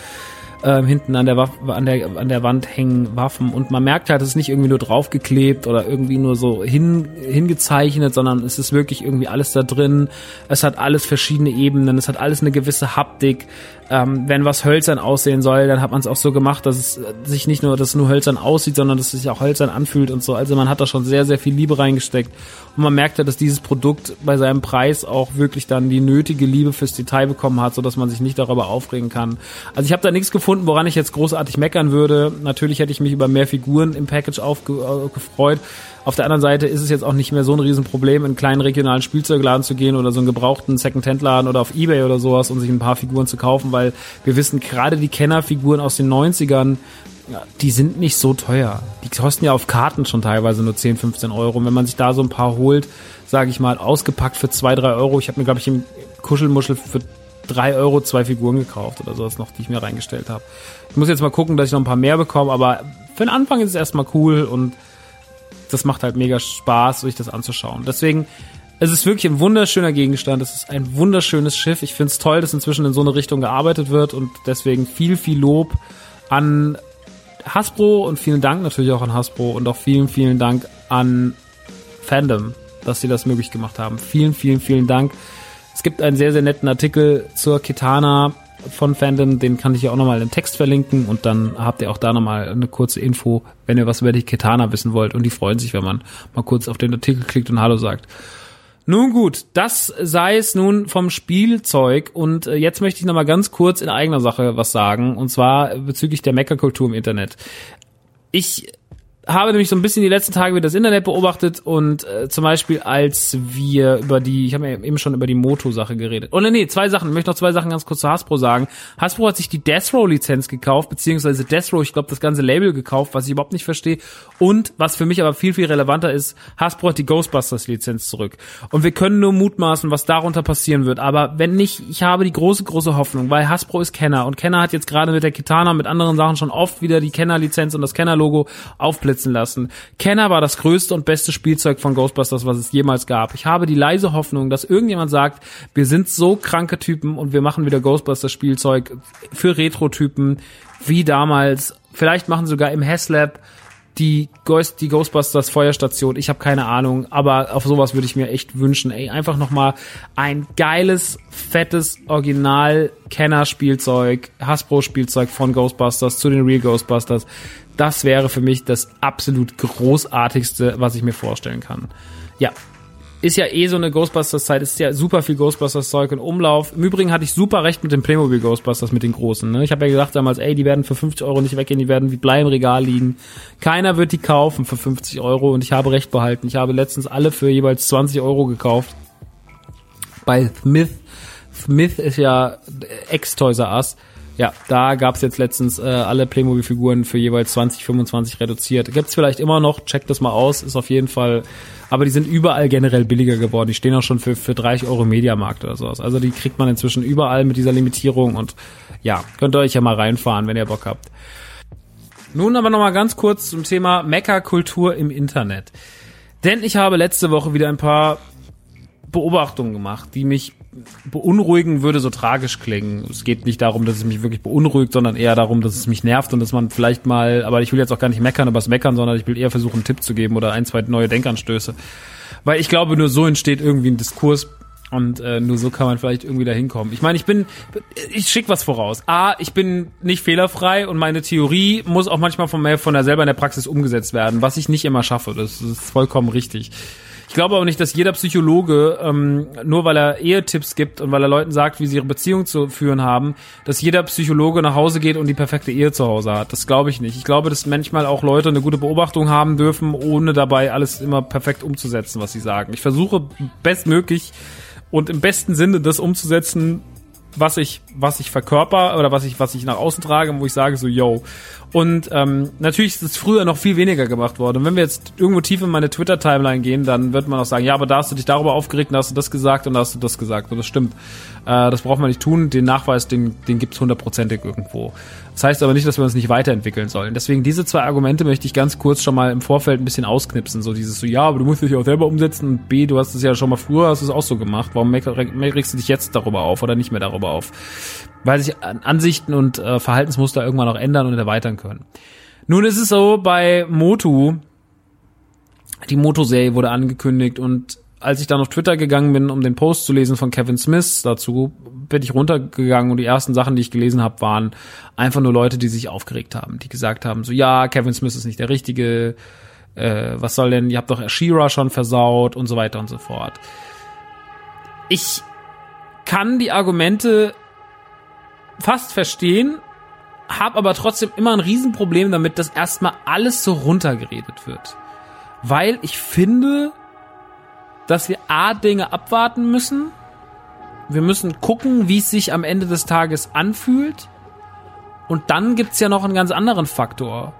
Ähm, hinten an der, Waffe, an, der, an der Wand hängen Waffen und man merkt halt, es ist nicht irgendwie nur draufgeklebt oder irgendwie nur so hin, hingezeichnet, sondern es ist wirklich irgendwie alles da drin. Es hat alles verschiedene Ebenen, es hat alles eine gewisse Haptik. Ähm, wenn was hölzern aussehen soll, dann hat man es auch so gemacht, dass es sich nicht nur, dass es nur hölzern aussieht, sondern dass es sich auch hölzern anfühlt und so. Also man hat da schon sehr, sehr viel Liebe reingesteckt Und man merkt ja, dass dieses Produkt bei seinem Preis auch wirklich dann die nötige Liebe fürs Detail bekommen hat, so dass man sich nicht darüber aufregen kann. Also ich habe da nichts gefunden, woran ich jetzt großartig meckern würde. Natürlich hätte ich mich über mehr Figuren im Package aufgefreut. Auf der anderen Seite ist es jetzt auch nicht mehr so ein Riesenproblem, in einen kleinen regionalen Spielzeugladen zu gehen oder so einen gebrauchten Second-Hand-Laden oder auf Ebay oder sowas und sich ein paar Figuren zu kaufen, weil wir wissen, gerade die Kennerfiguren aus den 90ern, die sind nicht so teuer. Die kosten ja auf Karten schon teilweise nur 10, 15 Euro. Und wenn man sich da so ein paar holt, sage ich mal, ausgepackt für 2, 3 Euro, ich habe mir, glaube ich, im Kuschelmuschel für 3 Euro zwei Figuren gekauft oder sowas noch, die ich mir reingestellt habe. Ich muss jetzt mal gucken, dass ich noch ein paar mehr bekomme, aber für den Anfang ist es erstmal cool und das macht halt mega Spaß, sich das anzuschauen. Deswegen, es ist wirklich ein wunderschöner Gegenstand. Es ist ein wunderschönes Schiff. Ich finde es toll, dass inzwischen in so eine Richtung gearbeitet wird und deswegen viel, viel Lob an Hasbro und vielen Dank natürlich auch an Hasbro und auch vielen, vielen Dank an Fandom, dass sie das möglich gemacht haben. Vielen, vielen, vielen Dank. Es gibt einen sehr, sehr netten Artikel zur Kitana von Fandom, den kann ich ja auch nochmal im Text verlinken und dann habt ihr auch da nochmal eine kurze Info, wenn ihr was über die Kitana wissen wollt und die freuen sich, wenn man mal kurz auf den Artikel klickt und Hallo sagt. Nun gut, das sei es nun vom Spielzeug und äh, jetzt möchte ich nochmal ganz kurz in eigener Sache was sagen und zwar bezüglich der Meckerkultur im Internet. Ich habe nämlich so ein bisschen die letzten Tage wieder das Internet beobachtet und äh, zum Beispiel als wir über die, ich habe ja eben schon über die Moto-Sache geredet. Oh nee, zwei Sachen, ich möchte noch zwei Sachen ganz kurz zu Hasbro sagen. Hasbro hat sich die Death Row-Lizenz gekauft, beziehungsweise Death Row, ich glaube, das ganze Label gekauft, was ich überhaupt nicht verstehe. Und was für mich aber viel, viel relevanter ist, Hasbro hat die Ghostbusters-Lizenz zurück. Und wir können nur mutmaßen, was darunter passieren wird. Aber wenn nicht, ich habe die große, große Hoffnung, weil Hasbro ist Kenner und Kenner hat jetzt gerade mit der Kitana, mit anderen Sachen schon oft wieder die Kenner-Lizenz und das Kenner-Logo aufblitzen blitzen lassen. Kenner war das größte und beste Spielzeug von Ghostbusters, was es jemals gab. Ich habe die leise Hoffnung, dass irgendjemand sagt, wir sind so kranke Typen und wir machen wieder Ghostbusters Spielzeug für Retro-Typen wie damals. Vielleicht machen sogar im Haslab die, Ghost, die Ghostbusters Feuerstation, ich habe keine Ahnung, aber auf sowas würde ich mir echt wünschen. Ey, einfach nochmal ein geiles, fettes Original-Kenner-Spielzeug, Hasbro-Spielzeug von Ghostbusters zu den Real Ghostbusters das wäre für mich das absolut großartigste, was ich mir vorstellen kann. Ja. Ist ja eh so eine Ghostbusters-Zeit, ist ja super viel Ghostbusters-Zeug in Umlauf. Im Übrigen hatte ich super recht mit den Playmobil Ghostbusters, mit den großen. Ne? Ich habe ja gesagt damals, ey, die werden für 50 Euro nicht weggehen, die werden wie Blei im Regal liegen. Keiner wird die kaufen für 50 Euro und ich habe recht behalten. Ich habe letztens alle für jeweils 20 Euro gekauft. Bei Smith. Smith ist ja Ex-Toys R Us. Ja, da gab's jetzt letztens äh, alle Playmobil-Figuren für jeweils 20, 25 reduziert. Gibt's vielleicht immer noch, checkt das mal aus, ist auf jeden Fall. Aber die sind überall generell billiger geworden. Die stehen auch schon für, für 30 Euro Mediamarkt oder sowas. Also die kriegt man inzwischen überall mit dieser Limitierung und ja, könnt ihr euch ja mal reinfahren, wenn ihr Bock habt. Nun aber nochmal ganz kurz zum Thema Mecker-Kultur im Internet. Denn ich habe letzte Woche wieder ein paar Beobachtungen gemacht, die mich beunruhigen würde so tragisch klingen. Es geht nicht darum, dass es mich wirklich beunruhigt, sondern eher darum, dass es mich nervt und dass man vielleicht mal, aber ich will jetzt auch gar nicht meckern über das Meckern, sondern ich will eher versuchen, einen Tipp zu geben oder ein, zwei neue Denkanstöße. Weil ich glaube, nur so entsteht irgendwie ein Diskurs und äh, nur so kann man vielleicht irgendwie da hinkommen. Ich meine, ich bin, ich schick was voraus. A, ich bin nicht fehlerfrei und meine Theorie muss auch manchmal von mir von der selber in der Praxis umgesetzt werden, was ich nicht immer schaffe. Das ist vollkommen richtig. Ich glaube aber nicht, dass jeder Psychologe, ähm, nur weil er Ehetipps gibt und weil er Leuten sagt, wie sie ihre Beziehung zu führen haben, dass jeder Psychologe nach Hause geht und die perfekte Ehe zu Hause hat. Das glaube ich nicht. Ich glaube, dass manchmal auch Leute eine gute Beobachtung haben dürfen, ohne dabei alles immer perfekt umzusetzen, was sie sagen. Ich versuche bestmöglich und im besten Sinne das umzusetzen, was ich, was ich verkörper oder was ich, was ich nach außen trage, wo ich sage so, yo. Und ähm, natürlich ist es früher noch viel weniger gemacht worden. Und wenn wir jetzt irgendwo tief in meine Twitter-Timeline gehen, dann wird man auch sagen, ja, aber da hast du dich darüber aufgeregt, da hast du das gesagt und da hast du das gesagt. Und das stimmt. Äh, das braucht man nicht tun. Den Nachweis, den, den gibt's hundertprozentig irgendwo. Das heißt aber nicht, dass wir uns nicht weiterentwickeln sollen. Deswegen diese zwei Argumente möchte ich ganz kurz schon mal im Vorfeld ein bisschen ausknipsen. So dieses so, ja, aber du musst dich auch selber umsetzen und B, du hast es ja schon mal früher, hast es auch so gemacht. Warum regst du dich jetzt darüber auf oder nicht mehr darüber auf? Weil sich Ansichten und äh, Verhaltensmuster irgendwann auch ändern und erweitern können. Nun ist es so bei Motu, die Moto-Serie wurde angekündigt und als ich dann auf Twitter gegangen bin, um den Post zu lesen von Kevin Smith dazu, bin ich runtergegangen und die ersten Sachen, die ich gelesen habe, waren einfach nur Leute, die sich aufgeregt haben, die gesagt haben, so ja, Kevin Smith ist nicht der Richtige, Äh, was soll denn, ihr habt doch Shira schon versaut und so weiter und so fort. Ich kann die Argumente fast verstehen, habe aber trotzdem immer ein Riesenproblem damit, dass erstmal alles so runtergeredet wird. Weil ich finde, dass wir A Dinge abwarten müssen. Wir müssen gucken, wie es sich am Ende des Tages anfühlt. Und dann gibt's ja noch einen ganz anderen Faktor.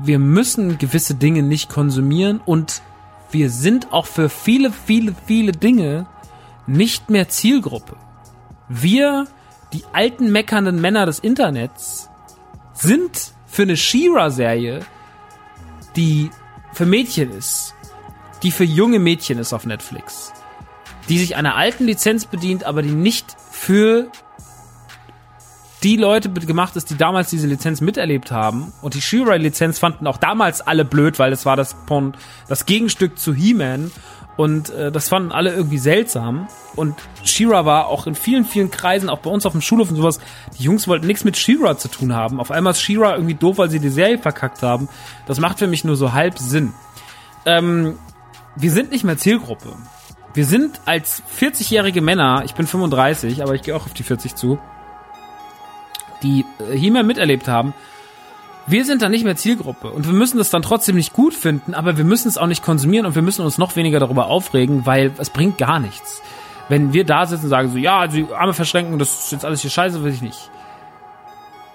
Wir müssen gewisse Dinge nicht konsumieren und wir sind auch für viele, viele, viele Dinge nicht mehr Zielgruppe. Wir, die alten meckernden Männer des Internets, sind für eine She-Ra-Serie, die für Mädchen ist, die für junge Mädchen ist auf Netflix, die sich einer alten Lizenz bedient, aber die nicht für die Leute gemacht ist, die damals diese Lizenz miterlebt haben. Und die She-Ra-Lizenz fanden auch damals alle blöd, weil es war das, das Gegenstück zu He-Man. Und äh, das fanden alle irgendwie seltsam. Und She-Ra war auch in vielen, vielen Kreisen, auch bei uns auf dem Schulhof und sowas, die Jungs wollten nichts mit She-Ra zu tun haben. Auf einmal ist She-Ra irgendwie doof, weil sie die Serie verkackt haben. Das macht für mich nur so halb Sinn. Ähm, wir sind nicht mehr Zielgruppe. Wir sind als 40-jährige Männer, ich bin 35, aber ich gehe auch auf die 40 zu, die äh, He-Man miterlebt haben, wir sind dann nicht mehr Zielgruppe und wir müssen das dann trotzdem nicht gut finden, aber wir müssen es auch nicht konsumieren und wir müssen uns noch weniger darüber aufregen, weil es bringt gar nichts. Wenn wir da sitzen und sagen so, ja, die Arme verschränken, das ist jetzt alles hier scheiße, will ich nicht.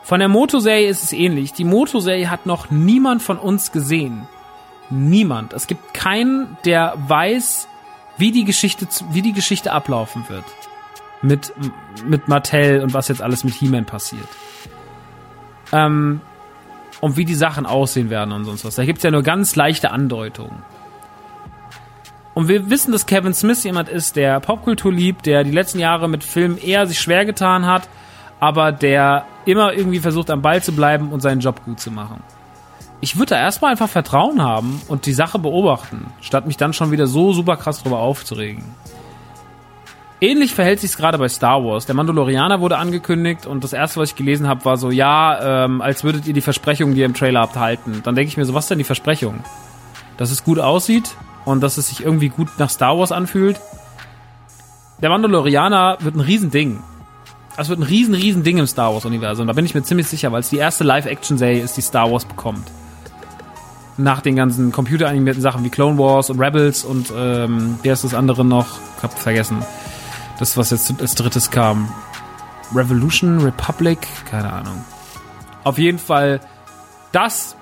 Von der Moto-Serie ist es ähnlich. Die Moto-Serie hat noch niemand von uns gesehen. Niemand. Es gibt keinen, der weiß, wie die Geschichte, wie die Geschichte ablaufen wird. Mit, mit Mattel und was jetzt alles mit He-Man passiert. Ähm, und wie die Sachen aussehen werden und sonst was. Da gibt's ja nur ganz leichte Andeutungen. Und wir wissen, dass Kevin Smith jemand ist, der Popkultur liebt, der die letzten Jahre mit Filmen eher sich schwer getan hat, aber der immer irgendwie versucht am Ball zu bleiben und seinen Job gut zu machen ich würde da erstmal einfach Vertrauen haben und die Sache beobachten, statt mich dann schon wieder so super krass drüber aufzuregen. Ähnlich verhält sich es gerade bei Star Wars. Der Mandalorianer wurde angekündigt und das erste, was ich gelesen habe, war so, ja, ähm, als würdet ihr die Versprechungen, die ihr im Trailer habt, halten. Dann denke ich mir so, was ist denn die Versprechung? Dass es gut aussieht und dass es sich irgendwie gut nach Star Wars anfühlt. Der Mandalorianer wird ein Riesending. Das wird ein riesen, riesen Ding im Star Wars-Universum. Da bin ich mir ziemlich sicher, weil es die erste Live-Action-Serie ist, die Star Wars bekommt nach den ganzen computeranimierten Sachen wie Clone Wars und Rebels und ähm, wie heißt das andere noch? Ich hab vergessen. Das, was jetzt als drittes kam. Revolution, Republic, keine Ahnung. Auf jeden Fall, das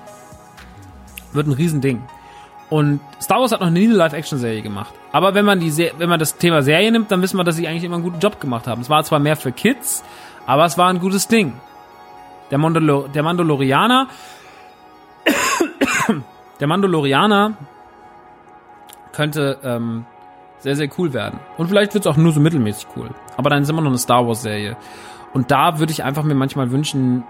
wird ein Riesending. Und Star Wars hat noch nie eine Live-Action-Serie gemacht. Aber wenn man die, wenn man das Thema Serie nimmt, dann wissen wir, dass sie eigentlich immer einen guten Job gemacht haben. Es war zwar mehr für Kids, aber es war ein gutes Ding. Der, Mandalor der Mandalorianer *coughs* der Mandalorianer könnte ähm, sehr, sehr cool werden. Und vielleicht wird es auch nur so mittelmäßig cool. Aber dann ist immer noch eine Star Wars-Serie. Und da würde ich einfach mir manchmal wünschen,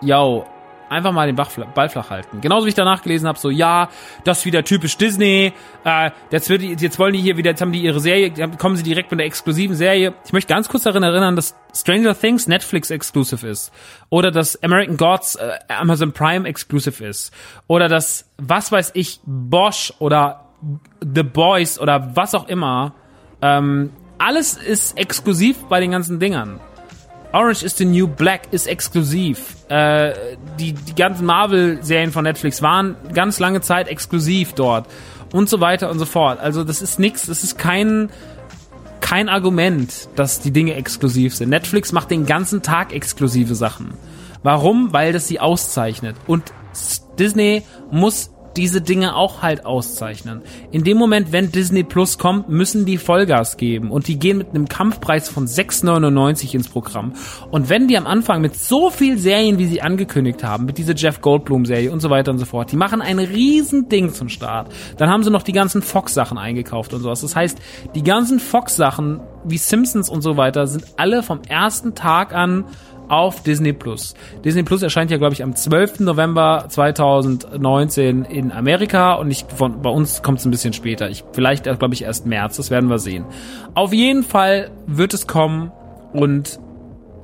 yo, einfach mal den Ball flach halten. Genauso wie ich danach gelesen habe, so ja, das ist wieder typisch Disney. Äh, jetzt, wird, jetzt wollen die hier wieder, jetzt haben die ihre Serie, kommen sie direkt mit der exklusiven Serie. Ich möchte ganz kurz daran erinnern, dass Stranger Things Netflix exclusive ist oder dass American Gods äh, Amazon Prime exclusive ist oder dass was weiß ich Bosch oder The Boys oder was auch immer. Ähm, alles ist exklusiv bei den ganzen Dingern. Orange is the New Black ist exklusiv. Äh, die, die ganzen Marvel-Serien von Netflix waren ganz lange Zeit exklusiv dort. Und so weiter und so fort. Also das ist nichts, das ist kein, kein Argument, dass die Dinge exklusiv sind. Netflix macht den ganzen Tag exklusive Sachen. Warum? Weil das sie auszeichnet. Und Disney muss diese Dinge auch halt auszeichnen. In dem Moment, wenn Disney Plus kommt, müssen die Vollgas geben und die gehen mit einem Kampfpreis von 6,99 ins Programm. Und wenn die am Anfang mit so viel Serien, wie sie angekündigt haben, mit dieser Jeff Goldblum Serie und so weiter und so fort, die machen ein riesen Ding zum Start. Dann haben sie noch die ganzen Fox Sachen eingekauft und sowas. Das heißt, die ganzen Fox Sachen wie Simpsons und so weiter sind alle vom ersten Tag an auf Disney Plus. Disney Plus erscheint ja, glaube ich, am 12. November 2019 in Amerika und ich, von, bei uns kommt es ein bisschen später. Ich, vielleicht, glaube ich, erst März, das werden wir sehen. Auf jeden Fall wird es kommen und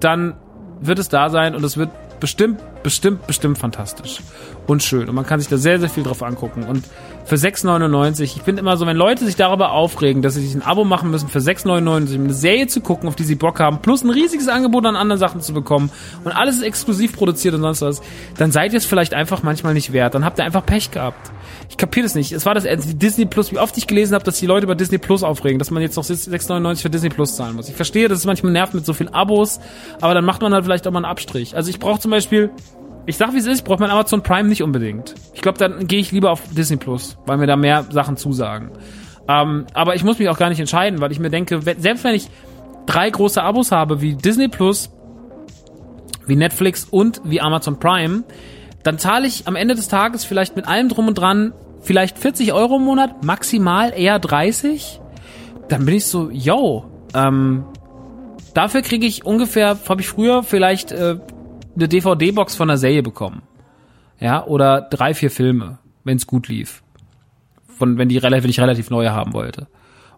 dann wird es da sein und es wird bestimmt, bestimmt, bestimmt fantastisch. Und schön. Und man kann sich da sehr, sehr viel drauf angucken. Und für 6,99, ich bin immer so, wenn Leute sich darüber aufregen, dass sie sich ein Abo machen müssen für 6,99, um eine Serie zu gucken, auf die sie Bock haben, plus ein riesiges Angebot an anderen Sachen zu bekommen und alles ist exklusiv produziert und sonst was, dann seid ihr es vielleicht einfach manchmal nicht wert. Dann habt ihr einfach Pech gehabt. Ich kapiere das nicht. Es war das Disney Plus, wie oft ich gelesen habe, dass die Leute über Disney Plus aufregen, dass man jetzt noch 6,99 für Disney Plus zahlen muss. Ich verstehe, dass es manchmal nervt mit so vielen Abos, aber dann macht man halt vielleicht auch mal einen Abstrich. Also ich brauche zum Beispiel ich sag wie es ist, braucht man Amazon Prime nicht unbedingt. Ich glaube, dann gehe ich lieber auf Disney Plus, weil mir da mehr Sachen zusagen. Ähm, aber ich muss mich auch gar nicht entscheiden, weil ich mir denke, selbst wenn ich drei große Abos habe, wie Disney Plus, wie Netflix und wie Amazon Prime, dann zahle ich am Ende des Tages vielleicht mit allem drum und dran vielleicht 40 Euro im Monat, maximal eher 30. Dann bin ich so, yo, ähm, dafür kriege ich ungefähr, habe ich früher vielleicht äh, eine DVD-Box von einer Serie bekommen. Ja, oder drei, vier Filme, wenn es gut lief. Von, wenn die relativ, wenn ich relativ neue haben wollte.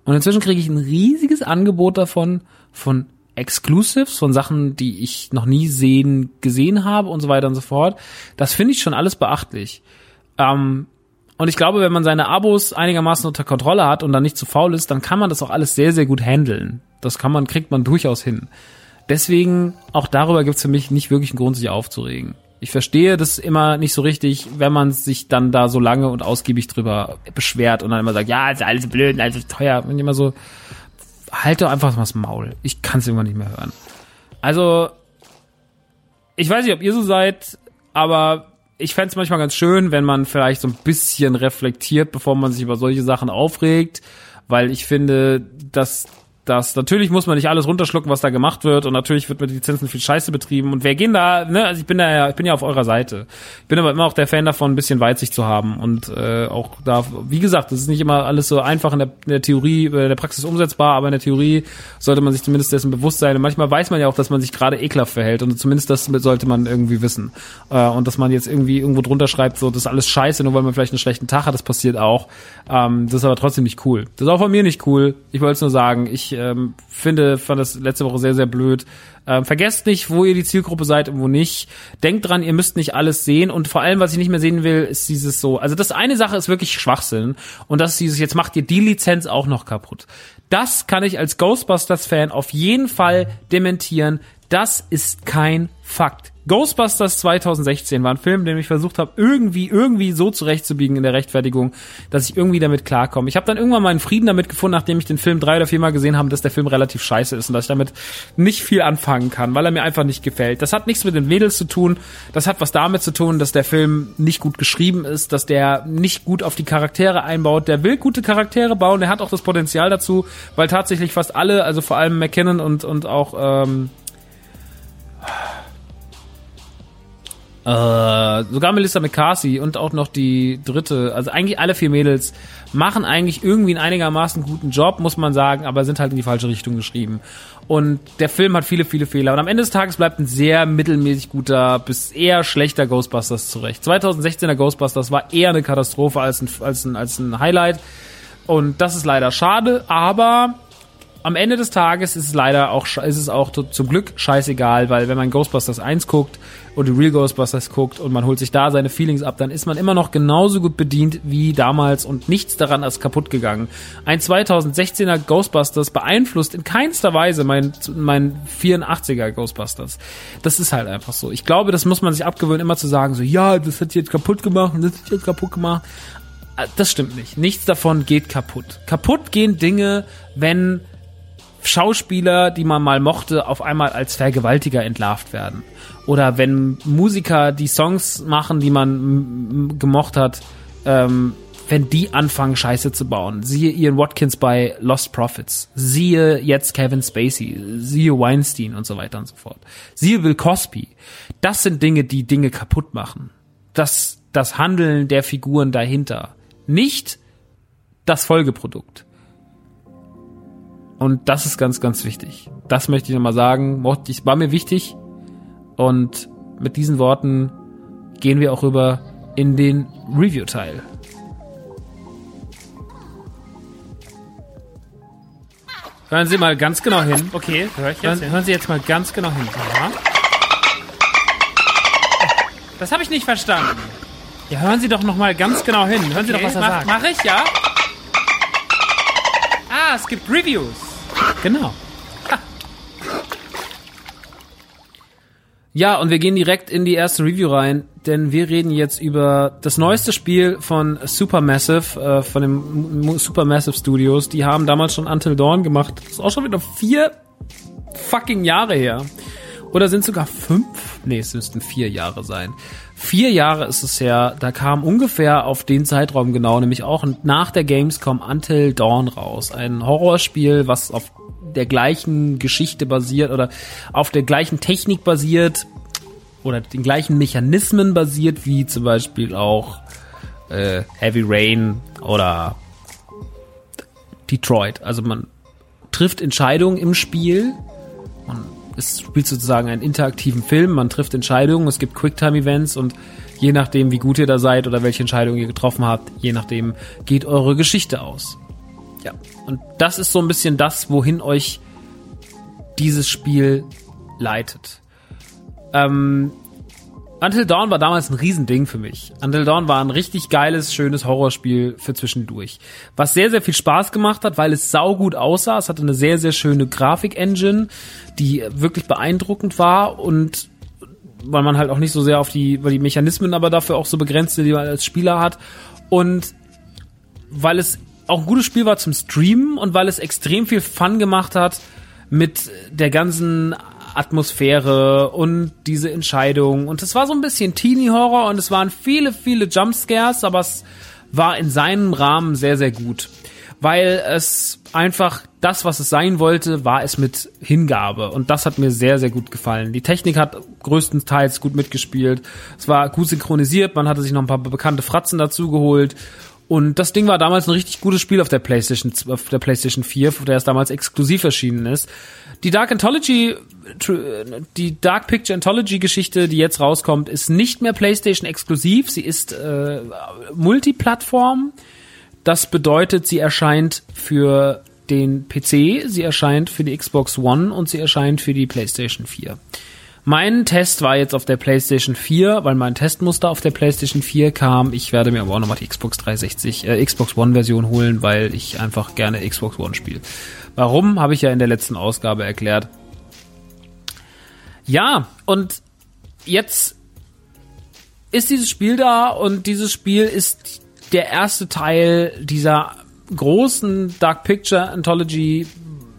Und inzwischen kriege ich ein riesiges Angebot davon, von Exclusives, von Sachen, die ich noch nie sehen, gesehen habe und so weiter und so fort. Das finde ich schon alles beachtlich. Ähm, und ich glaube, wenn man seine Abos einigermaßen unter Kontrolle hat und dann nicht zu faul ist, dann kann man das auch alles sehr, sehr gut handeln. Das kann man, kriegt man durchaus hin. Deswegen, auch darüber gibt's für mich nicht wirklich einen Grund, sich aufzuregen. Ich verstehe das immer nicht so richtig, wenn man sich dann da so lange und ausgiebig drüber beschwert und dann immer sagt, ja, ist alles blöd, alles teuer. Und immer so, halt doch einfach mal das Maul. Ich kann es irgendwann nicht mehr hören. Also, ich weiß nicht, ob ihr so seid, aber ich fände es manchmal ganz schön, wenn man vielleicht so ein bisschen reflektiert, bevor man sich über solche Sachen aufregt, weil ich finde, dass dass natürlich muss man nicht alles runterschlucken, was da gemacht wird und natürlich wird mit Lizenzen viel Scheiße betrieben und wer gehen da, ne, also ich bin da ja, ich bin ja auf eurer Seite. Ich bin aber immer auch der Fan davon, ein bisschen Weitsicht zu haben und äh, auch da, wie gesagt, das ist nicht immer alles so einfach in der, in der Theorie, äh, in der Praxis umsetzbar, aber in der Theorie sollte man sich zumindest dessen bewusst sein und manchmal weiß man ja auch, dass man sich gerade ekelhaft verhält und zumindest das sollte man irgendwie wissen äh, und dass man jetzt irgendwie irgendwo drunter schreibt, so, das ist alles Scheiße, nur weil man vielleicht einen schlechten Tag hat, das passiert auch. Ähm, das ist aber trotzdem nicht cool. Das ist auch von mir nicht cool. Ich wollte es nur sagen, ich ähm, finde, fand das letzte Woche sehr, sehr blöd. Ähm, vergesst nicht, wo ihr die Zielgruppe seid und wo nicht. Denkt dran, ihr müsst nicht alles sehen. Und vor allem, was ich nicht mehr sehen will, ist dieses so. Also das eine Sache ist wirklich Schwachsinn. Und das ist dieses, jetzt macht ihr die Lizenz auch noch kaputt. Das kann ich als Ghostbusters-Fan auf jeden Fall dementieren. Das ist kein Fakt. Ghostbusters 2016 war ein Film, den ich versucht habe, irgendwie, irgendwie so zurechtzubiegen in der Rechtfertigung, dass ich irgendwie damit klarkomme. Ich habe dann irgendwann meinen Frieden damit gefunden, nachdem ich den Film drei oder viermal gesehen habe, dass der Film relativ scheiße ist und dass ich damit nicht viel anfangen kann, weil er mir einfach nicht gefällt. Das hat nichts mit den Mädels zu tun. Das hat was damit zu tun, dass der Film nicht gut geschrieben ist, dass der nicht gut auf die Charaktere einbaut. Der will gute Charaktere bauen, der hat auch das Potenzial dazu, weil tatsächlich fast alle, also vor allem McKinnon und, und auch ähm, äh, sogar Melissa McCarthy und auch noch die dritte, also eigentlich alle vier Mädels machen eigentlich irgendwie einen einigermaßen guten Job, muss man sagen, aber sind halt in die falsche Richtung geschrieben. Und der Film hat viele, viele Fehler. Und am Ende des Tages bleibt ein sehr mittelmäßig guter bis eher schlechter Ghostbusters zurecht. 2016er Ghostbusters war eher eine Katastrophe als ein, als ein, als ein Highlight. Und das ist leider schade, aber am Ende des Tages ist es leider auch, ist es auch zum Glück scheißegal, weil wenn man Ghostbusters 1 guckt und die Real Ghostbusters guckt und man holt sich da seine Feelings ab, dann ist man immer noch genauso gut bedient wie damals und nichts daran ist kaputt gegangen. Ein 2016er Ghostbusters beeinflusst in keinster Weise mein, mein 84er Ghostbusters. Das ist halt einfach so. Ich glaube, das muss man sich abgewöhnen, immer zu sagen, so, ja, das hat jetzt kaputt gemacht und das hat jetzt kaputt gemacht. Ah, das stimmt nicht. Nichts davon geht kaputt. Kaputt gehen Dinge, wenn Schauspieler, die man mal mochte, auf einmal als Vergewaltiger entlarvt werden. Oder wenn Musiker die Songs machen, die man gemocht hat, ähm, wenn die anfangen, Scheiße zu bauen. Siehe Ian Watkins bei Lost Profits. Siehe jetzt Kevin Spacey. Siehe Weinstein und so weiter und so fort. Siehe Bill Cosby. Das sind Dinge, die Dinge kaputt machen. Das, das Handeln der Figuren dahinter. Nicht das Folgeprodukt. Und das ist ganz, ganz wichtig. Das möchte ich nochmal sagen. War mir wichtig. Und mit diesen Worten gehen wir auch rüber in den Review-Teil. Hören Sie mal ganz genau hin. Okay, hör ich jetzt hören, hören Sie jetzt mal ganz genau hin. Ja. Das habe ich nicht verstanden. Ja, hören Sie doch noch mal ganz genau hin. Hören Sie doch, was er mach, sagt. Mach ich, ja? Ah, es gibt Reviews. Genau. Ja, und wir gehen direkt in die erste Review rein, denn wir reden jetzt über das neueste Spiel von Supermassive, äh, von den Supermassive Studios. Die haben damals schon Until Dawn gemacht. Das ist auch schon wieder vier fucking Jahre her. Oder sind sogar fünf? Nee, es müssten vier Jahre sein. Vier Jahre ist es her, da kam ungefähr auf den Zeitraum genau, nämlich auch nach der Gamescom Until Dawn raus. Ein Horrorspiel, was auf der gleichen Geschichte basiert oder auf der gleichen Technik basiert oder den gleichen Mechanismen basiert, wie zum Beispiel auch äh, Heavy Rain oder Detroit. Also man trifft Entscheidungen im Spiel. Man es spielt sozusagen einen interaktiven Film. Man trifft Entscheidungen. Es gibt Quicktime-Events und je nachdem, wie gut ihr da seid oder welche Entscheidungen ihr getroffen habt, je nachdem geht eure Geschichte aus. Ja. Und das ist so ein bisschen das, wohin euch dieses Spiel leitet. Ähm, Until Dawn war damals ein Riesending für mich. Until Dawn war ein richtig geiles, schönes Horrorspiel für zwischendurch. Was sehr, sehr viel Spaß gemacht hat, weil es saugut aussah. Es hatte eine sehr, sehr schöne Grafik-Engine, die wirklich beeindruckend war und weil man halt auch nicht so sehr auf die, weil die Mechanismen aber dafür auch so begrenzte, die man als Spieler hat. Und weil es auch ein gutes Spiel war zum Streamen und weil es extrem viel Fun gemacht hat mit der ganzen Atmosphäre und diese Entscheidung. Und es war so ein bisschen Teenie-Horror und es waren viele, viele Jumpscares, aber es war in seinem Rahmen sehr, sehr gut. Weil es einfach das, was es sein wollte, war es mit Hingabe. Und das hat mir sehr, sehr gut gefallen. Die Technik hat größtenteils gut mitgespielt. Es war gut synchronisiert. Man hatte sich noch ein paar bekannte Fratzen dazu geholt. Und das Ding war damals ein richtig gutes Spiel auf der PlayStation, auf der PlayStation 4, der es damals exklusiv erschienen ist. Die Dark Anthology, die Dark Picture Anthology Geschichte, die jetzt rauskommt, ist nicht mehr PlayStation exklusiv. Sie ist äh, Multiplattform. Das bedeutet, sie erscheint für den PC, sie erscheint für die Xbox One und sie erscheint für die PlayStation 4. Mein Test war jetzt auf der PlayStation 4, weil mein Testmuster auf der PlayStation 4 kam. Ich werde mir aber auch nochmal die Xbox 360, äh, Xbox One Version holen, weil ich einfach gerne Xbox One spiele. Warum, habe ich ja in der letzten Ausgabe erklärt. Ja, und jetzt ist dieses Spiel da und dieses Spiel ist der erste Teil dieser großen Dark Picture Anthology,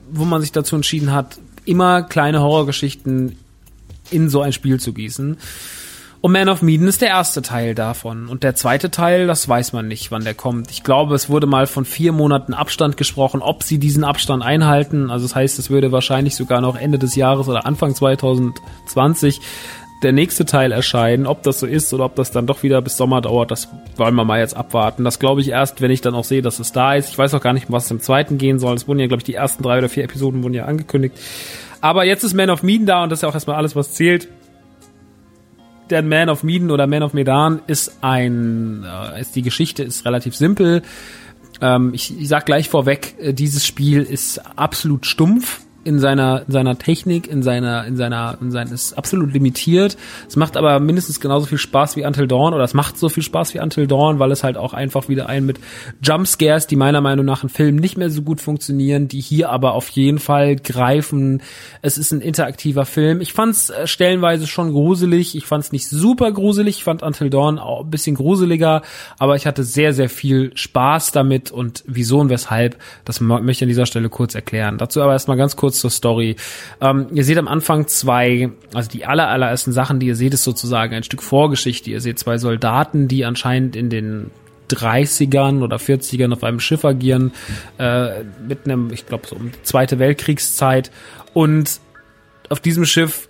wo man sich dazu entschieden hat, immer kleine Horrorgeschichten in so ein Spiel zu gießen. Und Man of Medan ist der erste Teil davon. Und der zweite Teil, das weiß man nicht, wann der kommt. Ich glaube, es wurde mal von vier Monaten Abstand gesprochen, ob sie diesen Abstand einhalten. Also das heißt, es würde wahrscheinlich sogar noch Ende des Jahres oder Anfang 2020 der nächste Teil erscheinen. Ob das so ist oder ob das dann doch wieder bis Sommer dauert, das wollen wir mal jetzt abwarten. Das glaube ich erst, wenn ich dann auch sehe, dass es da ist. Ich weiß auch gar nicht, was im zweiten gehen soll. Es wurden ja, glaube ich, die ersten drei oder vier Episoden wurden ja angekündigt. Aber jetzt ist Man of Medan da und das ist ja auch erstmal alles, was zählt. Denn Man of Medan oder Man of Medan ist ein, äh, ist die Geschichte ist relativ simpel. Ähm, ich, ich sag gleich vorweg, äh, dieses Spiel ist absolut stumpf in seiner, in seiner Technik, in seiner, in seiner, in sein, ist absolut limitiert. Es macht aber mindestens genauso viel Spaß wie Until Dawn oder es macht so viel Spaß wie Until Dawn, weil es halt auch einfach wieder ein mit Jumpscares, die meiner Meinung nach in Filmen nicht mehr so gut funktionieren, die hier aber auf jeden Fall greifen. Es ist ein interaktiver Film. Ich fand's äh, stellenweise schon gruselig. Ich fand's nicht super gruselig. Ich fand Until Dawn auch ein bisschen gruseliger, aber ich hatte sehr, sehr viel Spaß damit und wieso und weshalb, das möchte ich an dieser Stelle kurz erklären. Dazu aber erstmal ganz kurz zur Story. Ähm, ihr seht am Anfang zwei, also die aller, allerersten Sachen, die ihr seht, ist sozusagen ein Stück Vorgeschichte. Ihr seht zwei Soldaten, die anscheinend in den 30ern oder 40ern auf einem Schiff agieren, äh, mit einem, ich glaube, so um die Zweite Weltkriegszeit. Und auf diesem Schiff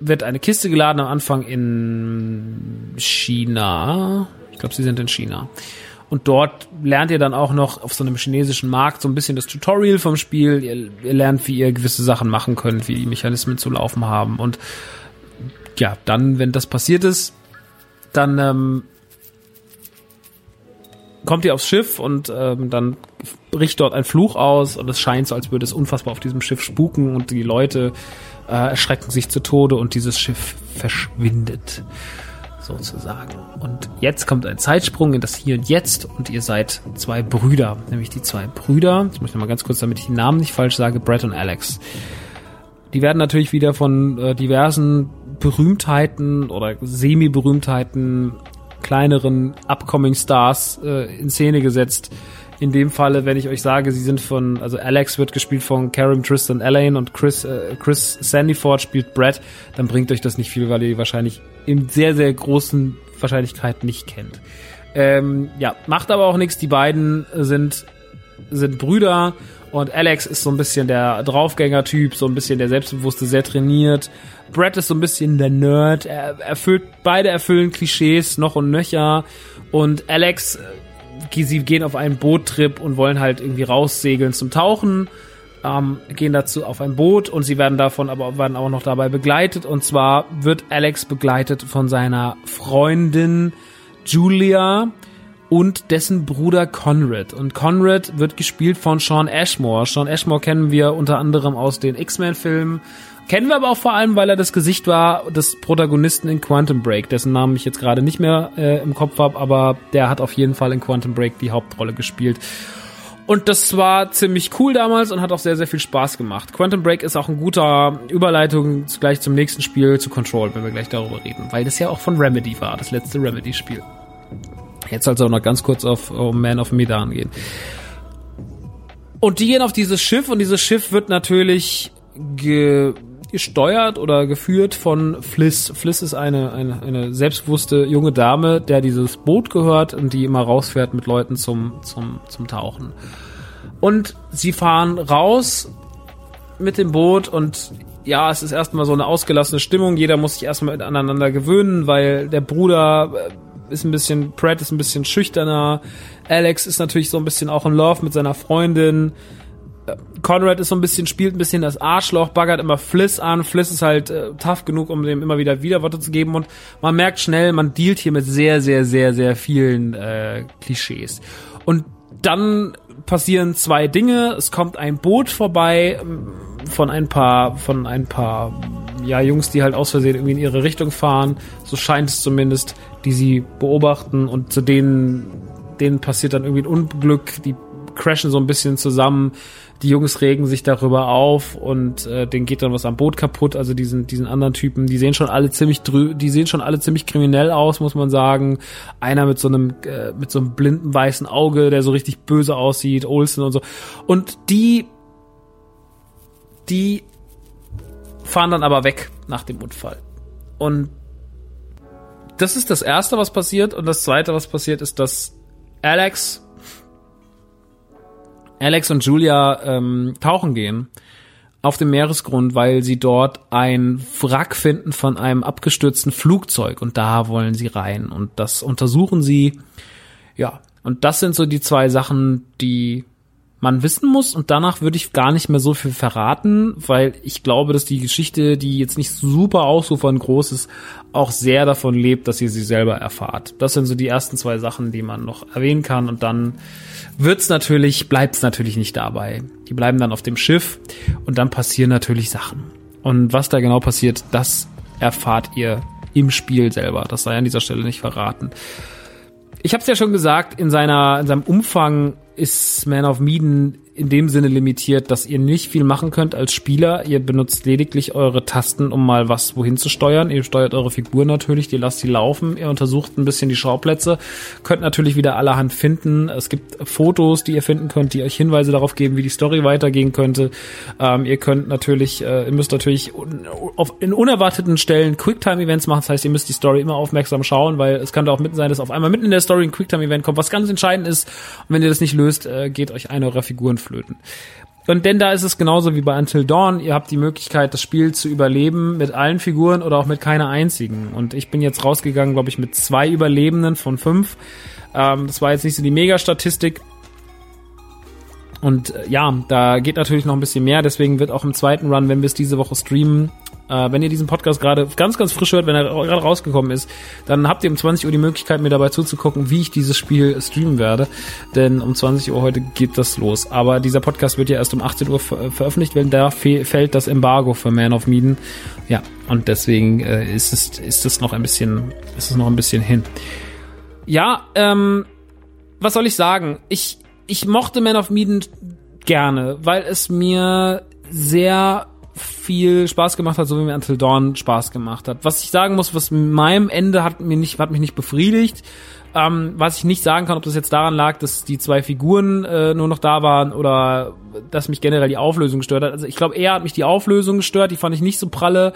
wird eine Kiste geladen am Anfang in China. Ich glaube, sie sind in China. Und dort lernt ihr dann auch noch auf so einem chinesischen Markt so ein bisschen das Tutorial vom Spiel. Ihr, ihr lernt, wie ihr gewisse Sachen machen könnt, wie die Mechanismen zu laufen haben. Und ja, dann, wenn das passiert ist, dann ähm, kommt ihr aufs Schiff und ähm, dann bricht dort ein Fluch aus und es scheint so, als würde es unfassbar auf diesem Schiff spuken und die Leute äh, erschrecken sich zu Tode und dieses Schiff verschwindet. Sozusagen. Und jetzt kommt ein Zeitsprung in das Hier und Jetzt und ihr seid zwei Brüder, nämlich die zwei Brüder, ich möchte mal ganz kurz, damit ich die Namen nicht falsch sage, Brett und Alex. Die werden natürlich wieder von äh, diversen Berühmtheiten oder Semi-Berühmtheiten, kleineren Upcoming Stars äh, in Szene gesetzt. In dem Falle, wenn ich euch sage, sie sind von, also Alex wird gespielt von Karen Tristan Elaine und Chris, äh, Chris Sandyford spielt Brad, dann bringt euch das nicht viel, weil ihr wahrscheinlich in sehr, sehr großen Wahrscheinlichkeit nicht kennt. Ähm, ja, macht aber auch nichts. Die beiden sind, sind Brüder und Alex ist so ein bisschen der Draufgänger-Typ, so ein bisschen der Selbstbewusste, sehr trainiert. Brad ist so ein bisschen der Nerd. Er erfüllt, beide erfüllen Klischees noch und nöcher. Und Alex, äh, sie gehen auf einen Boottrip und wollen halt irgendwie raussegeln zum Tauchen. Ähm, gehen dazu auf ein Boot und sie werden davon aber werden auch noch dabei begleitet. Und zwar wird Alex begleitet von seiner Freundin Julia und dessen Bruder Conrad. Und Conrad wird gespielt von Sean Ashmore. Sean Ashmore kennen wir unter anderem aus den X-Men-Filmen. Kennen wir aber auch vor allem, weil er das Gesicht war des Protagonisten in Quantum Break, dessen Namen ich jetzt gerade nicht mehr äh, im Kopf habe, aber der hat auf jeden Fall in Quantum Break die Hauptrolle gespielt. Und das war ziemlich cool damals und hat auch sehr, sehr viel Spaß gemacht. Quantum Break ist auch ein guter Überleitung gleich zum nächsten Spiel, zu Control, wenn wir gleich darüber reden, weil das ja auch von Remedy war, das letzte Remedy-Spiel. Jetzt also noch ganz kurz auf Man of Medan gehen. Und die gehen auf dieses Schiff und dieses Schiff wird natürlich ge gesteuert oder geführt von Fliss. Fliss ist eine, eine, eine selbstbewusste junge Dame, der dieses Boot gehört und die immer rausfährt mit Leuten zum, zum, zum Tauchen. Und sie fahren raus mit dem Boot und ja, es ist erstmal so eine ausgelassene Stimmung. Jeder muss sich erstmal aneinander gewöhnen, weil der Bruder äh, ist ein bisschen, Pratt ist ein bisschen schüchterner. Alex ist natürlich so ein bisschen auch in Love mit seiner Freundin. Conrad ist so ein bisschen, spielt ein bisschen das Arschloch, baggert immer Fliss an. Fliss ist halt äh, tough genug, um dem immer wieder Widerworte zu geben. Und man merkt schnell, man dealt hier mit sehr, sehr, sehr, sehr vielen äh, Klischees. Und dann passieren zwei Dinge. Es kommt ein Boot vorbei ähm, von ein paar, von ein paar, ja, Jungs, die halt aus Versehen irgendwie in ihre Richtung fahren. So scheint es zumindest die sie beobachten und zu denen, denen passiert dann irgendwie ein Unglück, die crashen so ein bisschen zusammen, die Jungs regen sich darüber auf und äh, denen geht dann was am Boot kaputt, also diesen diesen anderen Typen, die sehen schon alle ziemlich drü die sehen schon alle ziemlich kriminell aus, muss man sagen. Einer mit so einem äh, mit so einem blinden weißen Auge, der so richtig böse aussieht, Olsen und so. Und die die fahren dann aber weg nach dem Unfall. Und das ist das Erste, was passiert. Und das Zweite, was passiert, ist, dass Alex, Alex und Julia ähm, tauchen gehen auf dem Meeresgrund, weil sie dort ein Wrack finden von einem abgestürzten Flugzeug und da wollen sie rein und das untersuchen sie. Ja, und das sind so die zwei Sachen, die man wissen muss und danach würde ich gar nicht mehr so viel verraten, weil ich glaube, dass die Geschichte, die jetzt nicht super ausufern groß ist, auch sehr davon lebt, dass ihr sie selber erfahrt. Das sind so die ersten zwei Sachen, die man noch erwähnen kann und dann wird's natürlich, bleibt's natürlich nicht dabei. Die bleiben dann auf dem Schiff und dann passieren natürlich Sachen. Und was da genau passiert, das erfahrt ihr im Spiel selber. Das sei an dieser Stelle nicht verraten. Ich habe es ja schon gesagt, in seiner in seinem Umfang ist Man of Medan in dem Sinne limitiert, dass ihr nicht viel machen könnt als Spieler. Ihr benutzt lediglich eure Tasten, um mal was wohin zu steuern. Ihr steuert eure Figur natürlich, ihr lasst sie laufen, ihr untersucht ein bisschen die Schauplätze, könnt natürlich wieder allerhand finden. Es gibt Fotos, die ihr finden könnt, die euch Hinweise darauf geben, wie die Story weitergehen könnte. Ähm, ihr könnt natürlich, äh, ihr müsst natürlich auf, in unerwarteten Stellen Quicktime-Events machen. Das heißt, ihr müsst die Story immer aufmerksam schauen, weil es könnte auch mitten sein, dass auf einmal mitten in der Story ein Quicktime-Event kommt, was ganz entscheidend ist. Und wenn ihr das nicht löst, äh, geht euch eine eurer Figuren flöten. Und denn da ist es genauso wie bei Until Dawn. Ihr habt die Möglichkeit, das Spiel zu überleben mit allen Figuren oder auch mit keiner einzigen. Und ich bin jetzt rausgegangen, glaube ich, mit zwei Überlebenden von fünf. Ähm, das war jetzt nicht so die Mega-Statistik. Und äh, ja, da geht natürlich noch ein bisschen mehr, deswegen wird auch im zweiten Run, wenn wir es diese Woche streamen, äh, wenn ihr diesen Podcast gerade ganz, ganz frisch hört, wenn er gerade rausgekommen ist, dann habt ihr um 20 Uhr die Möglichkeit, mir dabei zuzugucken, wie ich dieses Spiel streamen werde. Denn um 20 Uhr heute geht das los. Aber dieser Podcast wird ja erst um 18 Uhr ver veröffentlicht, wenn da fällt das Embargo für Man of Medan. Ja, und deswegen äh, ist es ist es noch ein bisschen ist es noch ein bisschen hin. Ja, ähm, was soll ich sagen? Ich ich mochte Man of Medan gerne, weil es mir sehr viel Spaß gemacht hat, so wie mir Until Dawn Spaß gemacht hat. Was ich sagen muss, was meinem Ende hat mir nicht, hat mich nicht befriedigt. Ähm, was ich nicht sagen kann, ob das jetzt daran lag, dass die zwei Figuren äh, nur noch da waren oder dass mich generell die Auflösung gestört hat. Also ich glaube, eher hat mich die Auflösung gestört, die fand ich nicht so pralle.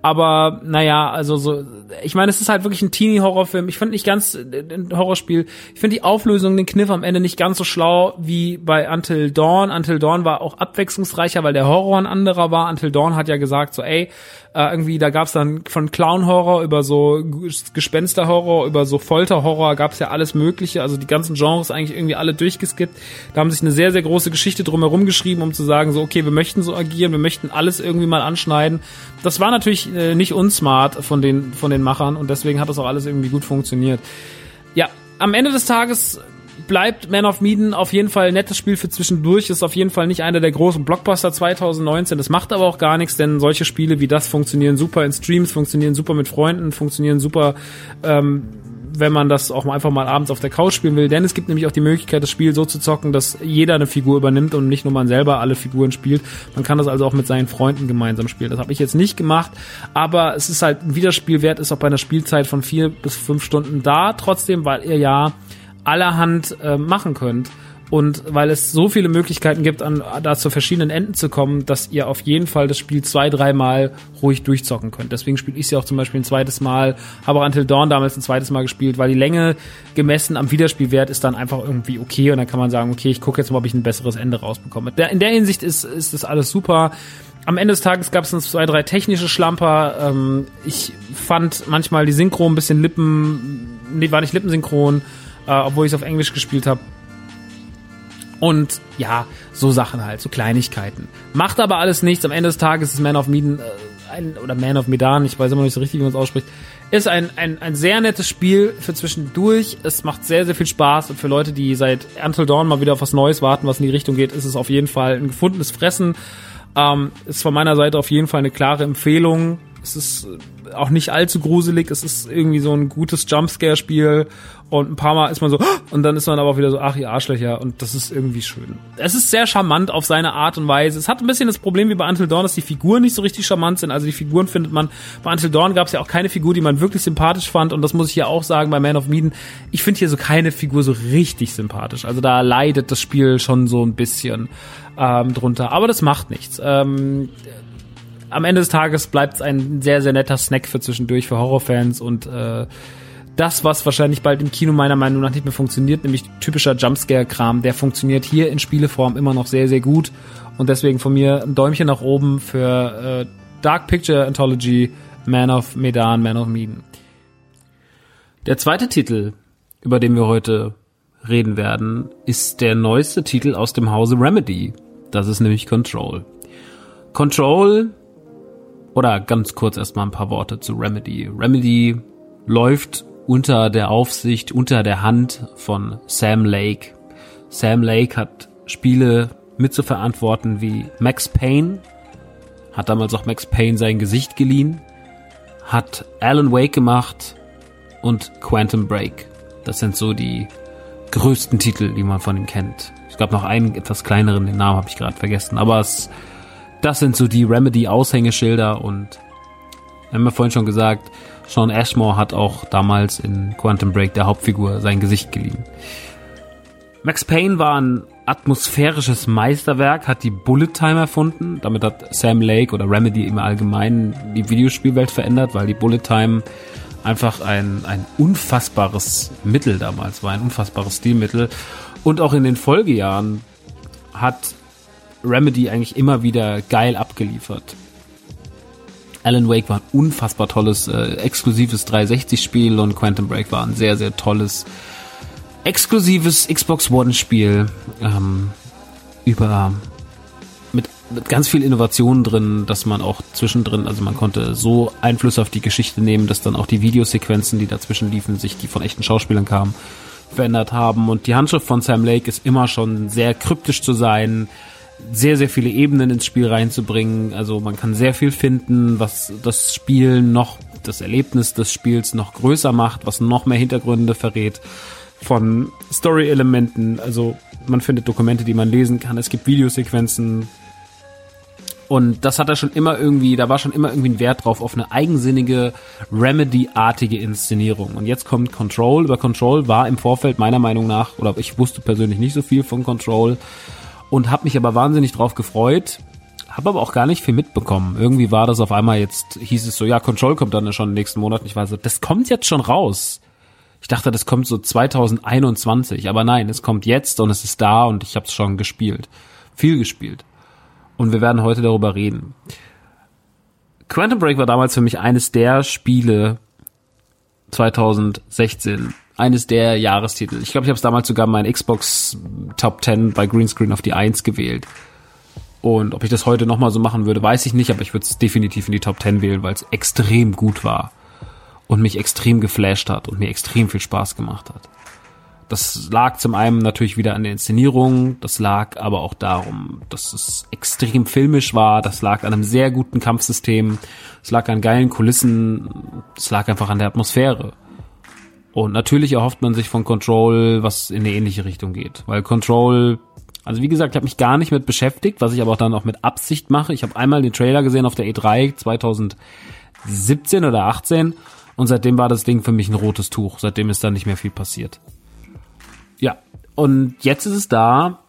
Aber naja, also so, ich meine, es ist halt wirklich ein Teenie-Horrorfilm. Ich finde nicht ganz äh, ein Horrorspiel. Ich finde die Auflösung, den Kniff am Ende nicht ganz so schlau wie bei Until Dawn. Until Dawn war auch abwechslungsreicher, weil der Horror ein anderer war. Until Dawn hat ja gesagt, so, ey, äh, irgendwie, da gab's dann von Clown-Horror über so Gespenster-Horror, über so Folter-Horror, gab's ja alles Mögliche. Also die ganzen Genres eigentlich irgendwie alle durchgeskippt. Da haben sich eine sehr, sehr große Geschichte drumherum geschrieben, um zu sagen, so, okay, wir möchten so agieren, wir möchten alles irgendwie mal anschneiden. Das war natürlich äh, nicht unsmart von den, von den Machern und deswegen hat das auch alles irgendwie gut funktioniert. Ja, am Ende des Tages bleibt Man of Medan auf jeden Fall ein nettes Spiel für zwischendurch, ist auf jeden Fall nicht einer der großen Blockbuster 2019, das macht aber auch gar nichts, denn solche Spiele wie das funktionieren super in Streams, funktionieren super mit Freunden, funktionieren super, ähm, wenn man das auch einfach mal abends auf der Couch spielen will, denn es gibt nämlich auch die Möglichkeit, das Spiel so zu zocken, dass jeder eine Figur übernimmt und nicht nur man selber alle Figuren spielt. Man kann das also auch mit seinen Freunden gemeinsam spielen. Das habe ich jetzt nicht gemacht, aber es ist halt ein Wiederspielwert, ist auch bei einer Spielzeit von vier bis fünf Stunden da, trotzdem, weil ihr ja allerhand äh, machen könnt. Und weil es so viele Möglichkeiten gibt, an, da zu verschiedenen Enden zu kommen, dass ihr auf jeden Fall das Spiel zwei, dreimal ruhig durchzocken könnt. Deswegen spiele ich sie auch zum Beispiel ein zweites Mal, habe auch Until Dawn damals ein zweites Mal gespielt, weil die Länge gemessen am Wiederspielwert ist dann einfach irgendwie okay und dann kann man sagen, okay, ich gucke jetzt mal, ob ich ein besseres Ende rausbekomme. In der Hinsicht ist, ist das alles super. Am Ende des Tages gab es uns zwei, drei technische Schlamper. Ähm, ich fand manchmal die Synchro ein bisschen Lippen, nee, war nicht lippensynchron äh, obwohl ich es auf Englisch gespielt habe. Und ja, so Sachen halt, so Kleinigkeiten. Macht aber alles nichts. Am Ende des Tages ist Man of Medan, äh, ein, oder Man of Medan, ich weiß immer nicht so richtig, wie man es ausspricht, ist ein, ein, ein sehr nettes Spiel für zwischendurch. Es macht sehr, sehr viel Spaß und für Leute, die seit Until Dawn mal wieder auf was Neues warten, was in die Richtung geht, ist es auf jeden Fall ein gefundenes Fressen. Ähm, ist von meiner Seite auf jeden Fall eine klare Empfehlung. Es ist auch nicht allzu gruselig. Es ist irgendwie so ein gutes Jumpscare-Spiel und ein paar Mal ist man so und dann ist man aber auch wieder so, ach ihr Arschlöcher und das ist irgendwie schön. Es ist sehr charmant auf seine Art und Weise. Es hat ein bisschen das Problem wie bei Until Dawn, dass die Figuren nicht so richtig charmant sind. Also die Figuren findet man, bei Until Dawn gab es ja auch keine Figur, die man wirklich sympathisch fand und das muss ich ja auch sagen bei Man of Medan. Ich finde hier so keine Figur so richtig sympathisch. Also da leidet das Spiel schon so ein bisschen ähm, drunter. Aber das macht nichts. Ähm, am Ende des Tages bleibt es ein sehr, sehr netter Snack für zwischendurch für Horrorfans und äh, das, was wahrscheinlich bald im Kino meiner Meinung nach nicht mehr funktioniert, nämlich typischer Jumpscare-Kram, der funktioniert hier in Spieleform immer noch sehr, sehr gut. Und deswegen von mir ein Däumchen nach oben für äh, Dark Picture Anthology, Man of Medan, Man of Medan. Der zweite Titel, über den wir heute reden werden, ist der neueste Titel aus dem Hause Remedy. Das ist nämlich Control. Control, oder ganz kurz erstmal ein paar Worte zu Remedy. Remedy läuft unter der Aufsicht, unter der Hand von Sam Lake. Sam Lake hat Spiele mitzuverantworten wie Max Payne, hat damals auch Max Payne sein Gesicht geliehen, hat Alan Wake gemacht und Quantum Break. Das sind so die größten Titel, die man von ihm kennt. Es gab noch einen etwas kleineren, den Namen habe ich gerade vergessen, aber es, das sind so die Remedy-Aushängeschilder und wir haben ja vorhin schon gesagt, Sean Ashmore hat auch damals in Quantum Break der Hauptfigur sein Gesicht geliehen. Max Payne war ein atmosphärisches Meisterwerk, hat die Bullet Time erfunden. Damit hat Sam Lake oder Remedy im Allgemeinen die Videospielwelt verändert, weil die Bullet Time einfach ein, ein unfassbares Mittel damals war, ein unfassbares Stilmittel. Und auch in den Folgejahren hat Remedy eigentlich immer wieder geil abgeliefert. Alan Wake war ein unfassbar tolles, äh, exklusives 360-Spiel und Quantum Break war ein sehr, sehr tolles, exklusives Xbox One-Spiel. Ähm, über mit, mit ganz viel Innovation drin, dass man auch zwischendrin, also man konnte so Einfluss auf die Geschichte nehmen, dass dann auch die Videosequenzen, die dazwischen liefen, sich die von echten Schauspielern kamen, verändert haben. Und die Handschrift von Sam Lake ist immer schon sehr kryptisch zu sein, sehr, sehr viele Ebenen ins Spiel reinzubringen. Also man kann sehr viel finden, was das Spiel noch, das Erlebnis des Spiels noch größer macht, was noch mehr Hintergründe verrät von Story-Elementen. Also man findet Dokumente, die man lesen kann. Es gibt Videosequenzen. Und das hat er schon immer irgendwie, da war schon immer irgendwie ein Wert drauf auf eine eigensinnige, Remedy-artige Inszenierung. Und jetzt kommt Control. Über Control war im Vorfeld meiner Meinung nach, oder ich wusste persönlich nicht so viel von Control und habe mich aber wahnsinnig drauf gefreut. Habe aber auch gar nicht viel mitbekommen. Irgendwie war das auf einmal jetzt, hieß es so, ja, Control kommt dann schon nächsten Monat. ich war so, das kommt jetzt schon raus. Ich dachte, das kommt so 2021, aber nein, es kommt jetzt und es ist da und ich habe es schon gespielt. Viel gespielt. Und wir werden heute darüber reden. Quantum Break war damals für mich eines der Spiele 2016. Eines der Jahrestitel. Ich glaube, ich habe es damals sogar mein Xbox Top 10 bei Greenscreen auf die 1 gewählt. Und ob ich das heute nochmal so machen würde, weiß ich nicht, aber ich würde es definitiv in die Top 10 wählen, weil es extrem gut war und mich extrem geflasht hat und mir extrem viel Spaß gemacht hat. Das lag zum einen natürlich wieder an der Inszenierung, das lag aber auch darum, dass es extrem filmisch war, das lag an einem sehr guten Kampfsystem, es lag an geilen Kulissen, es lag einfach an der Atmosphäre. Und natürlich erhofft man sich von Control, was in eine ähnliche Richtung geht, weil Control also wie gesagt, ich habe mich gar nicht mit beschäftigt, was ich aber auch dann auch mit Absicht mache. Ich habe einmal den Trailer gesehen auf der E3 2017 oder 18 und seitdem war das Ding für mich ein rotes Tuch. Seitdem ist da nicht mehr viel passiert. Ja, und jetzt ist es da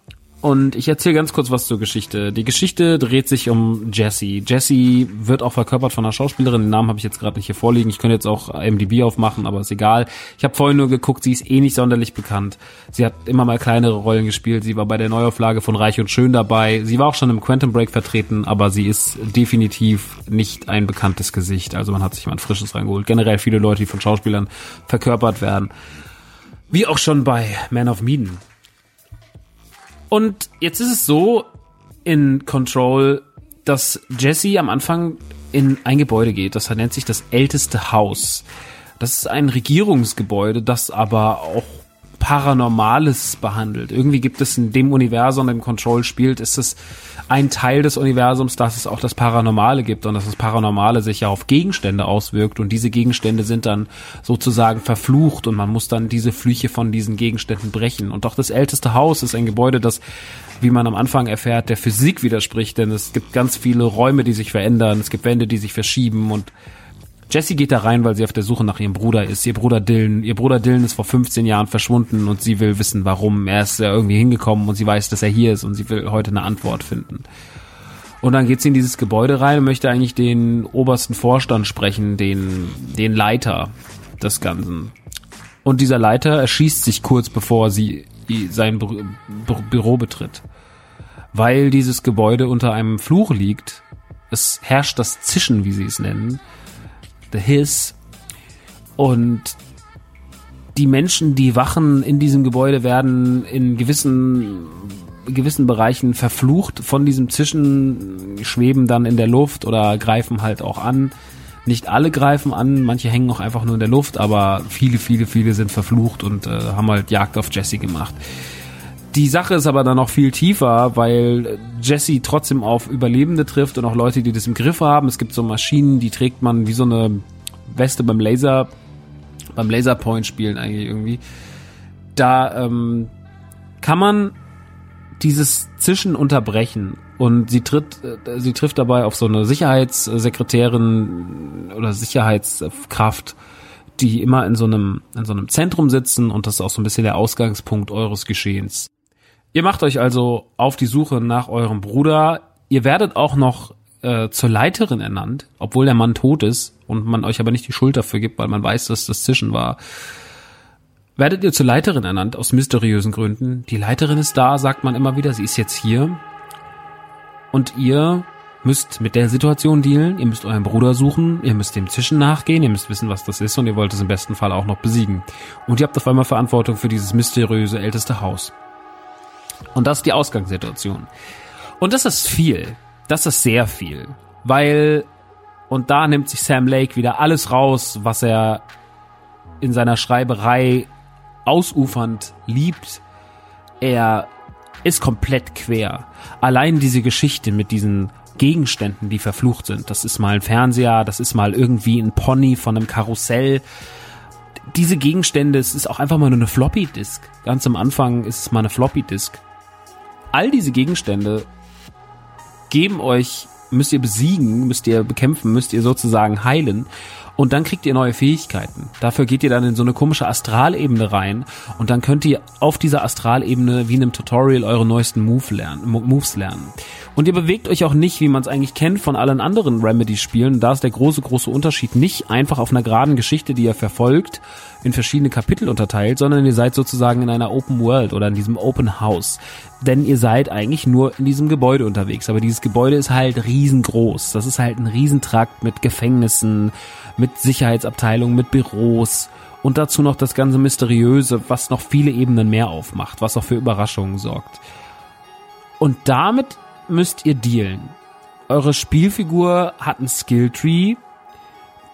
und ich erzähle ganz kurz was zur Geschichte. Die Geschichte dreht sich um Jessie. Jessie wird auch verkörpert von einer Schauspielerin. Den Namen habe ich jetzt gerade nicht hier vorliegen. Ich könnte jetzt auch MDB aufmachen, aber ist egal. Ich habe vorhin nur geguckt, sie ist eh nicht sonderlich bekannt. Sie hat immer mal kleinere Rollen gespielt. Sie war bei der Neuauflage von Reich und Schön dabei. Sie war auch schon im Quantum Break vertreten, aber sie ist definitiv nicht ein bekanntes Gesicht. Also man hat sich mal ein frisches reingeholt. Generell viele Leute, die von Schauspielern verkörpert werden. Wie auch schon bei Man of Medan. Und jetzt ist es so in Control, dass Jesse am Anfang in ein Gebäude geht. Das nennt sich das älteste Haus. Das ist ein Regierungsgebäude, das aber auch Paranormales behandelt. Irgendwie gibt es in dem Universum, in dem Control spielt, ist es ein Teil des Universums, dass es auch das Paranormale gibt und dass das Paranormale sich ja auf Gegenstände auswirkt und diese Gegenstände sind dann sozusagen verflucht und man muss dann diese Flüche von diesen Gegenständen brechen. Und auch das älteste Haus ist ein Gebäude, das, wie man am Anfang erfährt, der Physik widerspricht, denn es gibt ganz viele Räume, die sich verändern, es gibt Wände, die sich verschieben und Jessie geht da rein, weil sie auf der Suche nach ihrem Bruder ist. Ihr Bruder Dylan, ihr Bruder Dylan ist vor 15 Jahren verschwunden und sie will wissen, warum. Er ist ja irgendwie hingekommen und sie weiß, dass er hier ist und sie will heute eine Antwort finden. Und dann geht sie in dieses Gebäude rein und möchte eigentlich den obersten Vorstand sprechen, den, den Leiter des Ganzen. Und dieser Leiter erschießt sich kurz bevor sie sein Bü Büro betritt. Weil dieses Gebäude unter einem Fluch liegt, es herrscht das Zischen, wie sie es nennen, The Hiss. Und die Menschen, die wachen in diesem Gebäude, werden in gewissen gewissen Bereichen verflucht von diesem Zischen, schweben dann in der Luft oder greifen halt auch an. Nicht alle greifen an, manche hängen auch einfach nur in der Luft, aber viele, viele, viele sind verflucht und äh, haben halt Jagd auf Jesse gemacht. Die Sache ist aber dann noch viel tiefer, weil Jesse trotzdem auf Überlebende trifft und auch Leute, die das im Griff haben. Es gibt so Maschinen, die trägt man wie so eine Weste beim Laser, beim Laserpoint spielen eigentlich irgendwie. Da ähm, kann man dieses Zischen unterbrechen und sie tritt, äh, sie trifft dabei auf so eine Sicherheitssekretärin oder Sicherheitskraft, die immer in so einem, in so einem Zentrum sitzen und das ist auch so ein bisschen der Ausgangspunkt eures Geschehens. Ihr macht euch also auf die Suche nach eurem Bruder. Ihr werdet auch noch äh, zur Leiterin ernannt, obwohl der Mann tot ist und man euch aber nicht die Schuld dafür gibt, weil man weiß, dass das Zischen war. Werdet ihr zur Leiterin ernannt, aus mysteriösen Gründen. Die Leiterin ist da, sagt man immer wieder, sie ist jetzt hier. Und ihr müsst mit der Situation dealen, ihr müsst euren Bruder suchen, ihr müsst dem Zischen nachgehen, ihr müsst wissen, was das ist und ihr wollt es im besten Fall auch noch besiegen. Und ihr habt auf einmal Verantwortung für dieses mysteriöse älteste Haus. Und das ist die Ausgangssituation. Und das ist viel. Das ist sehr viel. Weil, und da nimmt sich Sam Lake wieder alles raus, was er in seiner Schreiberei ausufernd liebt. Er ist komplett quer. Allein diese Geschichte mit diesen Gegenständen, die verflucht sind. Das ist mal ein Fernseher, das ist mal irgendwie ein Pony von einem Karussell. Diese Gegenstände, es ist auch einfach mal nur eine Floppy Disk. Ganz am Anfang ist es mal eine Floppy Disk. All diese Gegenstände geben euch, müsst ihr besiegen, müsst ihr bekämpfen, müsst ihr sozusagen heilen. Und dann kriegt ihr neue Fähigkeiten. Dafür geht ihr dann in so eine komische Astralebene rein und dann könnt ihr auf dieser Astralebene wie in einem Tutorial eure neuesten Move lernen, Moves lernen. Und ihr bewegt euch auch nicht, wie man es eigentlich kennt von allen anderen Remedy-Spielen. Da ist der große, große Unterschied nicht einfach auf einer geraden Geschichte, die ihr verfolgt, in verschiedene Kapitel unterteilt, sondern ihr seid sozusagen in einer Open World oder in diesem Open House. Denn ihr seid eigentlich nur in diesem Gebäude unterwegs. Aber dieses Gebäude ist halt riesengroß. Das ist halt ein Riesentrakt mit Gefängnissen, mit Sicherheitsabteilungen, mit Büros und dazu noch das ganze Mysteriöse, was noch viele Ebenen mehr aufmacht, was auch für Überraschungen sorgt. Und damit müsst ihr dealen. Eure Spielfigur hat einen Skilltree,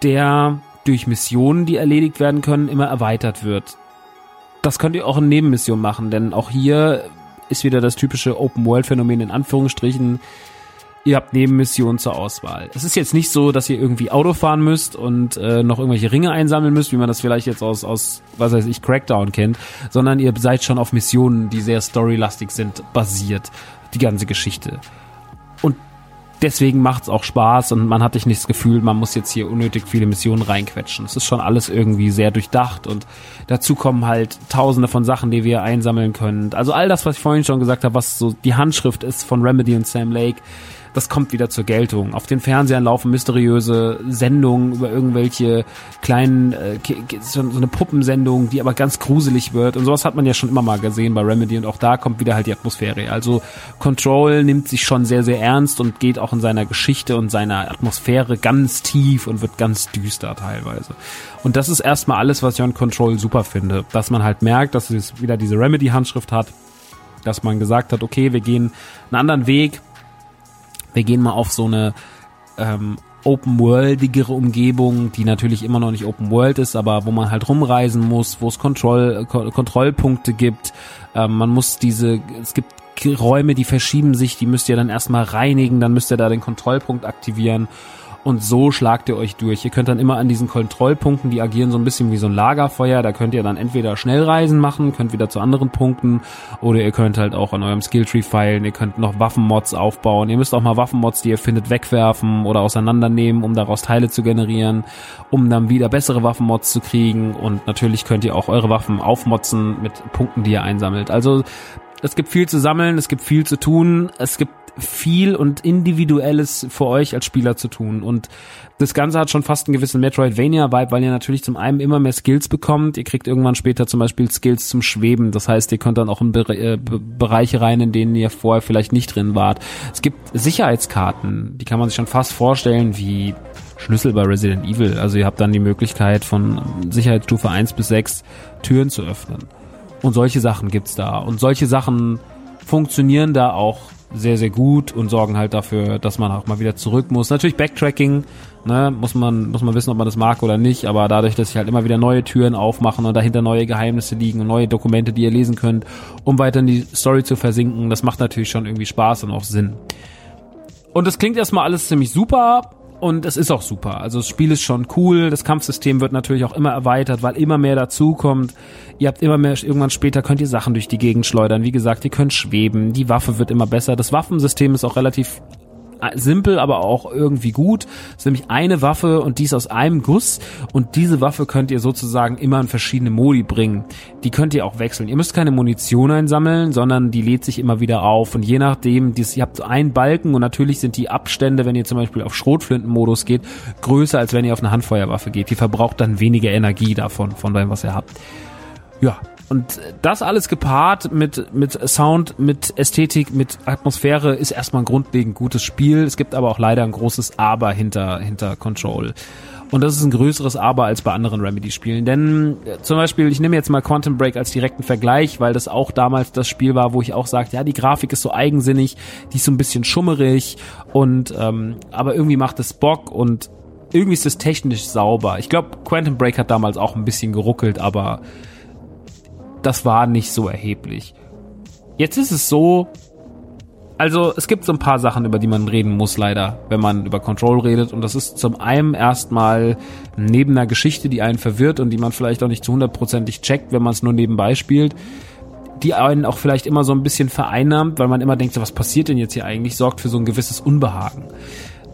der durch Missionen, die erledigt werden können, immer erweitert wird. Das könnt ihr auch in Nebenmissionen machen, denn auch hier ist wieder das typische Open-World-Phänomen in Anführungsstrichen. Ihr habt Nebenmissionen zur Auswahl. Es ist jetzt nicht so, dass ihr irgendwie Auto fahren müsst und äh, noch irgendwelche Ringe einsammeln müsst, wie man das vielleicht jetzt aus, aus, was weiß ich, Crackdown kennt, sondern ihr seid schon auf Missionen, die sehr storylastig sind, basiert. Die ganze Geschichte. Und deswegen macht's auch Spaß und man hat nicht das Gefühl, man muss jetzt hier unnötig viele Missionen reinquetschen. Es ist schon alles irgendwie sehr durchdacht und dazu kommen halt tausende von Sachen, die wir einsammeln können. Also all das, was ich vorhin schon gesagt habe, was so die Handschrift ist von Remedy und Sam Lake, das kommt wieder zur Geltung. Auf den Fernsehern laufen mysteriöse Sendungen über irgendwelche kleinen, äh, so, eine Puppensendung, die aber ganz gruselig wird. Und sowas hat man ja schon immer mal gesehen bei Remedy und auch da kommt wieder halt die Atmosphäre. Also Control nimmt sich schon sehr, sehr ernst und geht auch in seiner Geschichte und seiner Atmosphäre ganz tief und wird ganz düster teilweise. Und das ist erstmal alles, was ich an Control super finde. Dass man halt merkt, dass es wieder diese Remedy-Handschrift hat, dass man gesagt hat, okay, wir gehen einen anderen Weg, wir gehen mal auf so eine ähm, open-worldigere Umgebung, die natürlich immer noch nicht Open World ist, aber wo man halt rumreisen muss, wo es Kontroll, Kontrollpunkte gibt. Ähm, man muss diese, es gibt Räume, die verschieben sich, die müsst ihr dann erstmal reinigen, dann müsst ihr da den Kontrollpunkt aktivieren und so schlagt ihr euch durch. Ihr könnt dann immer an diesen Kontrollpunkten, die agieren so ein bisschen wie so ein Lagerfeuer, da könnt ihr dann entweder Schnellreisen machen, könnt wieder zu anderen Punkten oder ihr könnt halt auch an eurem Skilltree feilen, ihr könnt noch Waffenmods aufbauen. Ihr müsst auch mal Waffenmods, die ihr findet, wegwerfen oder auseinandernehmen, um daraus Teile zu generieren, um dann wieder bessere Waffenmods zu kriegen und natürlich könnt ihr auch eure Waffen aufmotzen mit Punkten, die ihr einsammelt. Also es gibt viel zu sammeln, es gibt viel zu tun, es gibt viel und individuelles für euch als Spieler zu tun. Und das Ganze hat schon fast einen gewissen Metroidvania-Vibe, weil ihr natürlich zum einen immer mehr Skills bekommt. Ihr kriegt irgendwann später zum Beispiel Skills zum Schweben. Das heißt, ihr könnt dann auch in Be äh, Bereiche rein, in denen ihr vorher vielleicht nicht drin wart. Es gibt Sicherheitskarten, die kann man sich schon fast vorstellen wie Schlüssel bei Resident Evil. Also ihr habt dann die Möglichkeit von Sicherheitsstufe 1 bis 6 Türen zu öffnen. Und solche Sachen gibt's da. Und solche Sachen funktionieren da auch sehr, sehr gut und sorgen halt dafür, dass man auch mal wieder zurück muss. Natürlich Backtracking, ne, muss man, muss man wissen, ob man das mag oder nicht, aber dadurch, dass sich halt immer wieder neue Türen aufmachen und dahinter neue Geheimnisse liegen und neue Dokumente, die ihr lesen könnt, um weiter in die Story zu versinken, das macht natürlich schon irgendwie Spaß und auch Sinn. Und das klingt erstmal alles ziemlich super, und es ist auch super. Also das Spiel ist schon cool. Das Kampfsystem wird natürlich auch immer erweitert, weil immer mehr dazukommt. Ihr habt immer mehr, irgendwann später könnt ihr Sachen durch die Gegend schleudern. Wie gesagt, ihr könnt schweben. Die Waffe wird immer besser. Das Waffensystem ist auch relativ simpel, aber auch irgendwie gut. Es ist nämlich eine Waffe und die ist aus einem Guss und diese Waffe könnt ihr sozusagen immer in verschiedene Modi bringen. Die könnt ihr auch wechseln. Ihr müsst keine Munition einsammeln, sondern die lädt sich immer wieder auf und je nachdem, dies, ihr habt einen Balken und natürlich sind die Abstände, wenn ihr zum Beispiel auf Schrotflintenmodus geht, größer als wenn ihr auf eine Handfeuerwaffe geht. Die verbraucht dann weniger Energie davon, von dem, was ihr habt. Ja, und das alles gepaart mit, mit Sound, mit Ästhetik, mit Atmosphäre ist erstmal ein grundlegend gutes Spiel. Es gibt aber auch leider ein großes Aber hinter, hinter Control. Und das ist ein größeres Aber als bei anderen Remedy-Spielen. Denn äh, zum Beispiel, ich nehme jetzt mal Quantum Break als direkten Vergleich, weil das auch damals das Spiel war, wo ich auch sagte, ja, die Grafik ist so eigensinnig, die ist so ein bisschen schummerig und ähm, aber irgendwie macht es Bock und irgendwie ist es technisch sauber. Ich glaube, Quantum Break hat damals auch ein bisschen geruckelt, aber das war nicht so erheblich. Jetzt ist es so, also es gibt so ein paar Sachen, über die man reden muss, leider, wenn man über Control redet. Und das ist zum einen erstmal neben einer Geschichte, die einen verwirrt und die man vielleicht auch nicht zu hundertprozentig checkt, wenn man es nur nebenbei spielt, die einen auch vielleicht immer so ein bisschen vereinnahmt, weil man immer denkt, so, was passiert denn jetzt hier eigentlich, sorgt für so ein gewisses Unbehagen.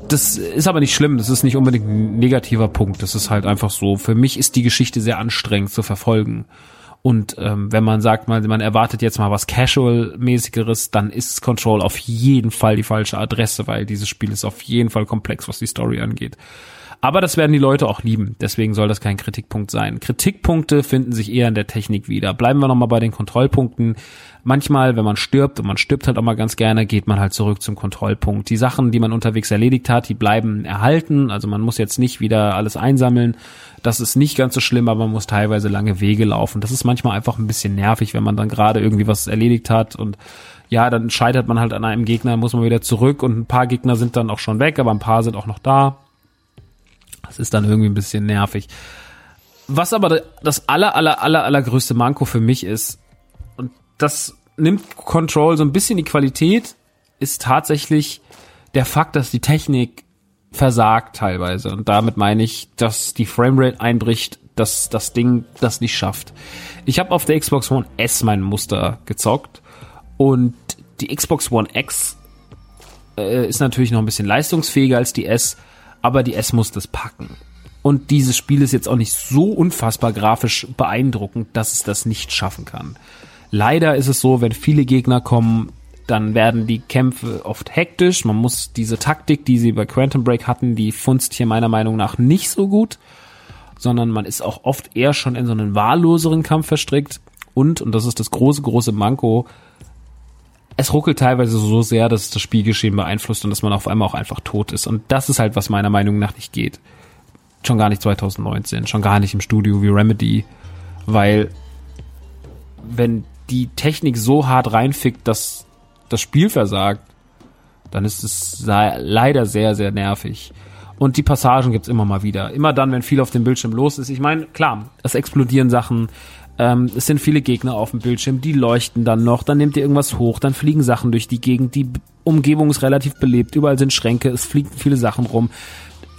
Das ist aber nicht schlimm, das ist nicht unbedingt ein negativer Punkt, das ist halt einfach so. Für mich ist die Geschichte sehr anstrengend zu verfolgen. Und ähm, wenn man sagt, man, man erwartet jetzt mal was Casual-mäßigeres, dann ist Control auf jeden Fall die falsche Adresse, weil dieses Spiel ist auf jeden Fall komplex, was die Story angeht. Aber das werden die Leute auch lieben, deswegen soll das kein Kritikpunkt sein. Kritikpunkte finden sich eher in der Technik wieder. Bleiben wir nochmal bei den Kontrollpunkten. Manchmal, wenn man stirbt, und man stirbt halt auch mal ganz gerne, geht man halt zurück zum Kontrollpunkt. Die Sachen, die man unterwegs erledigt hat, die bleiben erhalten. Also man muss jetzt nicht wieder alles einsammeln. Das ist nicht ganz so schlimm, aber man muss teilweise lange Wege laufen. Das ist manchmal einfach ein bisschen nervig, wenn man dann gerade irgendwie was erledigt hat und ja, dann scheitert man halt an einem Gegner, muss man wieder zurück und ein paar Gegner sind dann auch schon weg, aber ein paar sind auch noch da. Das ist dann irgendwie ein bisschen nervig. Was aber das aller, aller, aller, allergrößte Manko für mich ist, das nimmt Control so ein bisschen die Qualität, ist tatsächlich der Fakt, dass die Technik versagt teilweise. Und damit meine ich, dass die Framerate einbricht, dass das Ding das nicht schafft. Ich habe auf der Xbox One S mein Muster gezockt und die Xbox One X äh, ist natürlich noch ein bisschen leistungsfähiger als die S, aber die S muss das packen. Und dieses Spiel ist jetzt auch nicht so unfassbar grafisch beeindruckend, dass es das nicht schaffen kann. Leider ist es so, wenn viele Gegner kommen, dann werden die Kämpfe oft hektisch. Man muss diese Taktik, die sie bei Quantum Break hatten, die funzt hier meiner Meinung nach nicht so gut, sondern man ist auch oft eher schon in so einen wahlloseren Kampf verstrickt. Und, und das ist das große, große Manko, es ruckelt teilweise so sehr, dass es das Spielgeschehen beeinflusst und dass man auf einmal auch einfach tot ist. Und das ist halt, was meiner Meinung nach nicht geht. Schon gar nicht 2019, schon gar nicht im Studio wie Remedy, weil wenn die Technik so hart reinfickt, dass das Spiel versagt, dann ist es leider sehr, sehr nervig. Und die Passagen gibt's immer mal wieder. Immer dann, wenn viel auf dem Bildschirm los ist. Ich meine, klar, es explodieren Sachen, ähm, es sind viele Gegner auf dem Bildschirm, die leuchten dann noch, dann nimmt ihr irgendwas hoch, dann fliegen Sachen durch die Gegend, die Umgebung ist relativ belebt, überall sind Schränke, es fliegen viele Sachen rum.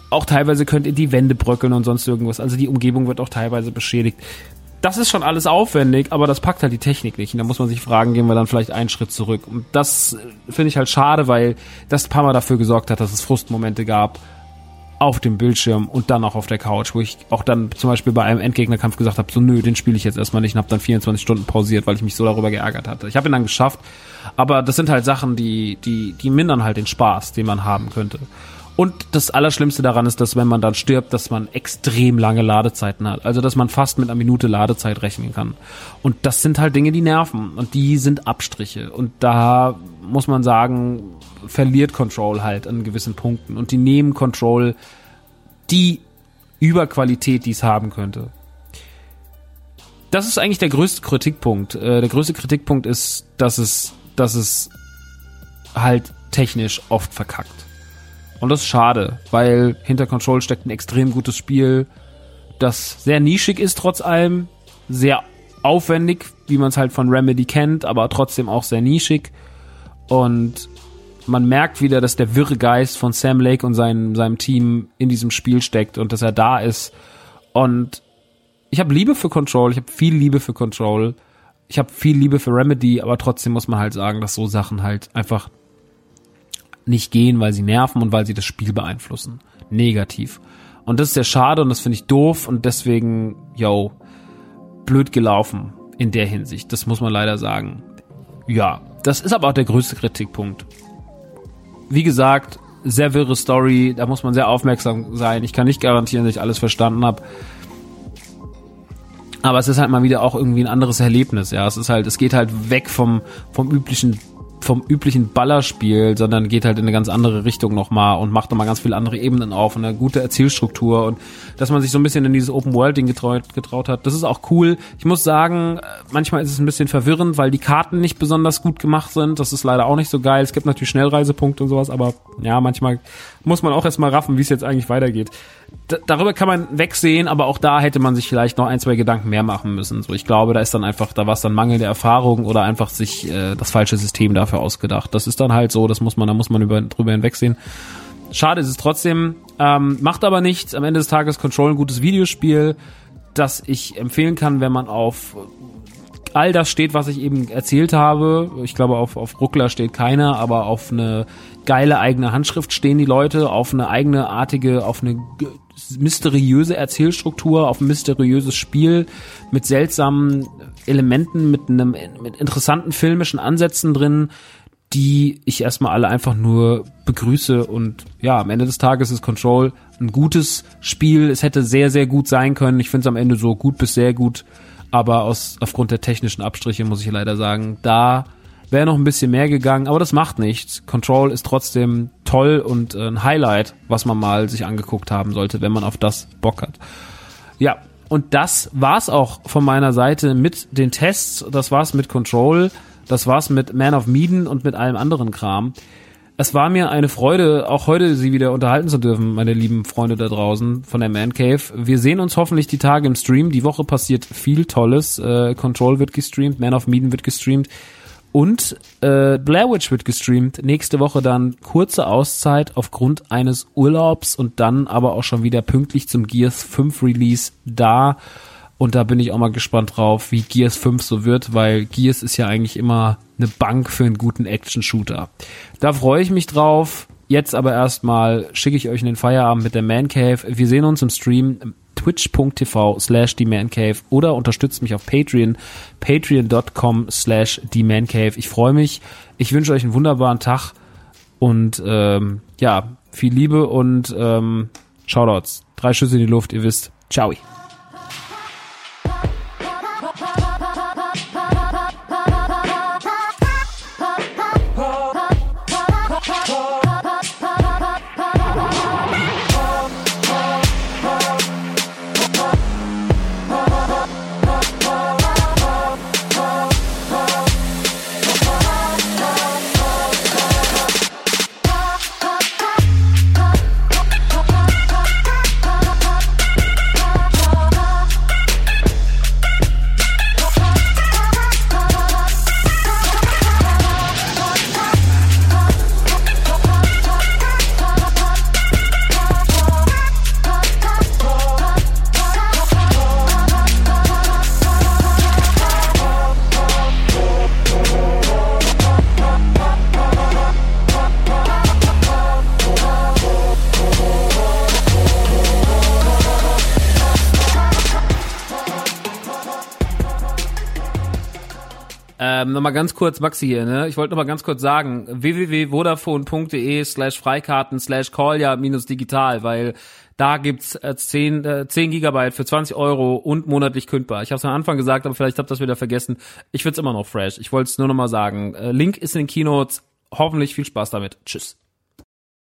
Auch teilweise könnt ihr die Wände bröckeln und sonst irgendwas. Also die Umgebung wird auch teilweise beschädigt. Das ist schon alles aufwendig, aber das packt halt die Technik nicht. Und da muss man sich fragen, gehen wir dann vielleicht einen Schritt zurück. Und das finde ich halt schade, weil das ein paar Mal dafür gesorgt hat, dass es Frustmomente gab auf dem Bildschirm und dann auch auf der Couch, wo ich auch dann zum Beispiel bei einem Endgegnerkampf gesagt habe, so nö, den spiele ich jetzt erstmal nicht und habe dann 24 Stunden pausiert, weil ich mich so darüber geärgert hatte. Ich habe ihn dann geschafft, aber das sind halt Sachen, die, die, die mindern halt den Spaß, den man haben könnte. Und das Allerschlimmste daran ist, dass wenn man dann stirbt, dass man extrem lange Ladezeiten hat. Also dass man fast mit einer Minute Ladezeit rechnen kann. Und das sind halt Dinge, die nerven. Und die sind Abstriche. Und da muss man sagen, verliert Control halt an gewissen Punkten. Und die nehmen Control die Überqualität, die es haben könnte. Das ist eigentlich der größte Kritikpunkt. Äh, der größte Kritikpunkt ist, dass es, dass es halt technisch oft verkackt. Und das ist schade, weil hinter Control steckt ein extrem gutes Spiel, das sehr nischig ist trotz allem, sehr aufwendig, wie man es halt von Remedy kennt, aber trotzdem auch sehr nischig. Und man merkt wieder, dass der wirre Geist von Sam Lake und seinem, seinem Team in diesem Spiel steckt und dass er da ist. Und ich habe Liebe für Control, ich habe viel Liebe für Control, ich habe viel Liebe für Remedy, aber trotzdem muss man halt sagen, dass so Sachen halt einfach nicht gehen, weil sie nerven und weil sie das Spiel beeinflussen. Negativ. Und das ist sehr schade und das finde ich doof und deswegen, yo, blöd gelaufen in der Hinsicht. Das muss man leider sagen. Ja, das ist aber auch der größte Kritikpunkt. Wie gesagt, sehr wirre Story, da muss man sehr aufmerksam sein. Ich kann nicht garantieren, dass ich alles verstanden habe. Aber es ist halt mal wieder auch irgendwie ein anderes Erlebnis, ja. Es ist halt, es geht halt weg vom, vom üblichen vom üblichen Ballerspiel, sondern geht halt in eine ganz andere Richtung nochmal und macht nochmal ganz viele andere Ebenen auf und eine gute Erzählstruktur und dass man sich so ein bisschen in dieses Open-World-Ding getraut, getraut hat. Das ist auch cool. Ich muss sagen, manchmal ist es ein bisschen verwirrend, weil die Karten nicht besonders gut gemacht sind. Das ist leider auch nicht so geil. Es gibt natürlich Schnellreisepunkte und sowas, aber ja, manchmal muss man auch erstmal raffen, wie es jetzt eigentlich weitergeht. Darüber kann man wegsehen, aber auch da hätte man sich vielleicht noch ein, zwei Gedanken mehr machen müssen. So, ich glaube, da ist dann einfach, da war es dann mangelnde Erfahrung oder einfach sich äh, das falsche System dafür ausgedacht. Das ist dann halt so, das muss man, da muss man über, drüber hinwegsehen. Schade ist es trotzdem, ähm, macht aber nichts. Am Ende des Tages Control ein gutes Videospiel, das ich empfehlen kann, wenn man auf all das steht, was ich eben erzählt habe. Ich glaube, auf, auf Ruckler steht keiner, aber auf eine geile eigene Handschrift stehen die Leute, auf eine eigene artige, auf eine mysteriöse Erzählstruktur, auf ein mysteriöses Spiel mit seltsamen Elementen, mit einem mit interessanten filmischen Ansätzen drin, die ich erstmal alle einfach nur begrüße und ja, am Ende des Tages ist Control ein gutes Spiel. Es hätte sehr, sehr gut sein können. Ich finde es am Ende so gut bis sehr gut aber aus, aufgrund der technischen Abstriche muss ich leider sagen, da wäre noch ein bisschen mehr gegangen, aber das macht nichts. Control ist trotzdem toll und äh, ein Highlight, was man mal sich angeguckt haben sollte, wenn man auf das Bock hat. Ja, und das war's auch von meiner Seite mit den Tests. Das war's mit Control. Das war's mit Man of Medan und mit allem anderen Kram. Es war mir eine Freude, auch heute Sie wieder unterhalten zu dürfen, meine lieben Freunde da draußen von der Man Cave. Wir sehen uns hoffentlich die Tage im Stream. Die Woche passiert viel Tolles. Äh, Control wird gestreamt, Man of Medan wird gestreamt und äh, Blair Witch wird gestreamt. Nächste Woche dann kurze Auszeit aufgrund eines Urlaubs und dann aber auch schon wieder pünktlich zum Gears 5 Release da. Und da bin ich auch mal gespannt drauf, wie Gears 5 so wird, weil Gears ist ja eigentlich immer eine Bank für einen guten Action-Shooter. Da freue ich mich drauf. Jetzt aber erstmal schicke ich euch in den Feierabend mit der Man Cave. Wir sehen uns im Stream twitch.tv slash die Man Cave oder unterstützt mich auf Patreon, patreon.com slash die Man Cave. Ich freue mich. Ich wünsche euch einen wunderbaren Tag und ähm, ja, viel Liebe und ähm, Shoutouts. Drei Schüsse in die Luft, ihr wisst. Ciao. Nochmal ganz kurz, Maxi hier, ne? Ich wollte nochmal ganz kurz sagen, www.vodafone.de slash Freikarten slash Callja minus digital, weil da gibt's äh, 10, äh, 10 Gigabyte für 20 Euro und monatlich kündbar. Ich habe es am Anfang gesagt, aber vielleicht habt ihr das wieder vergessen. Ich find's immer noch fresh. Ich wollte es nur nochmal sagen. Äh, Link ist in den Keynotes. Hoffentlich viel Spaß damit. Tschüss.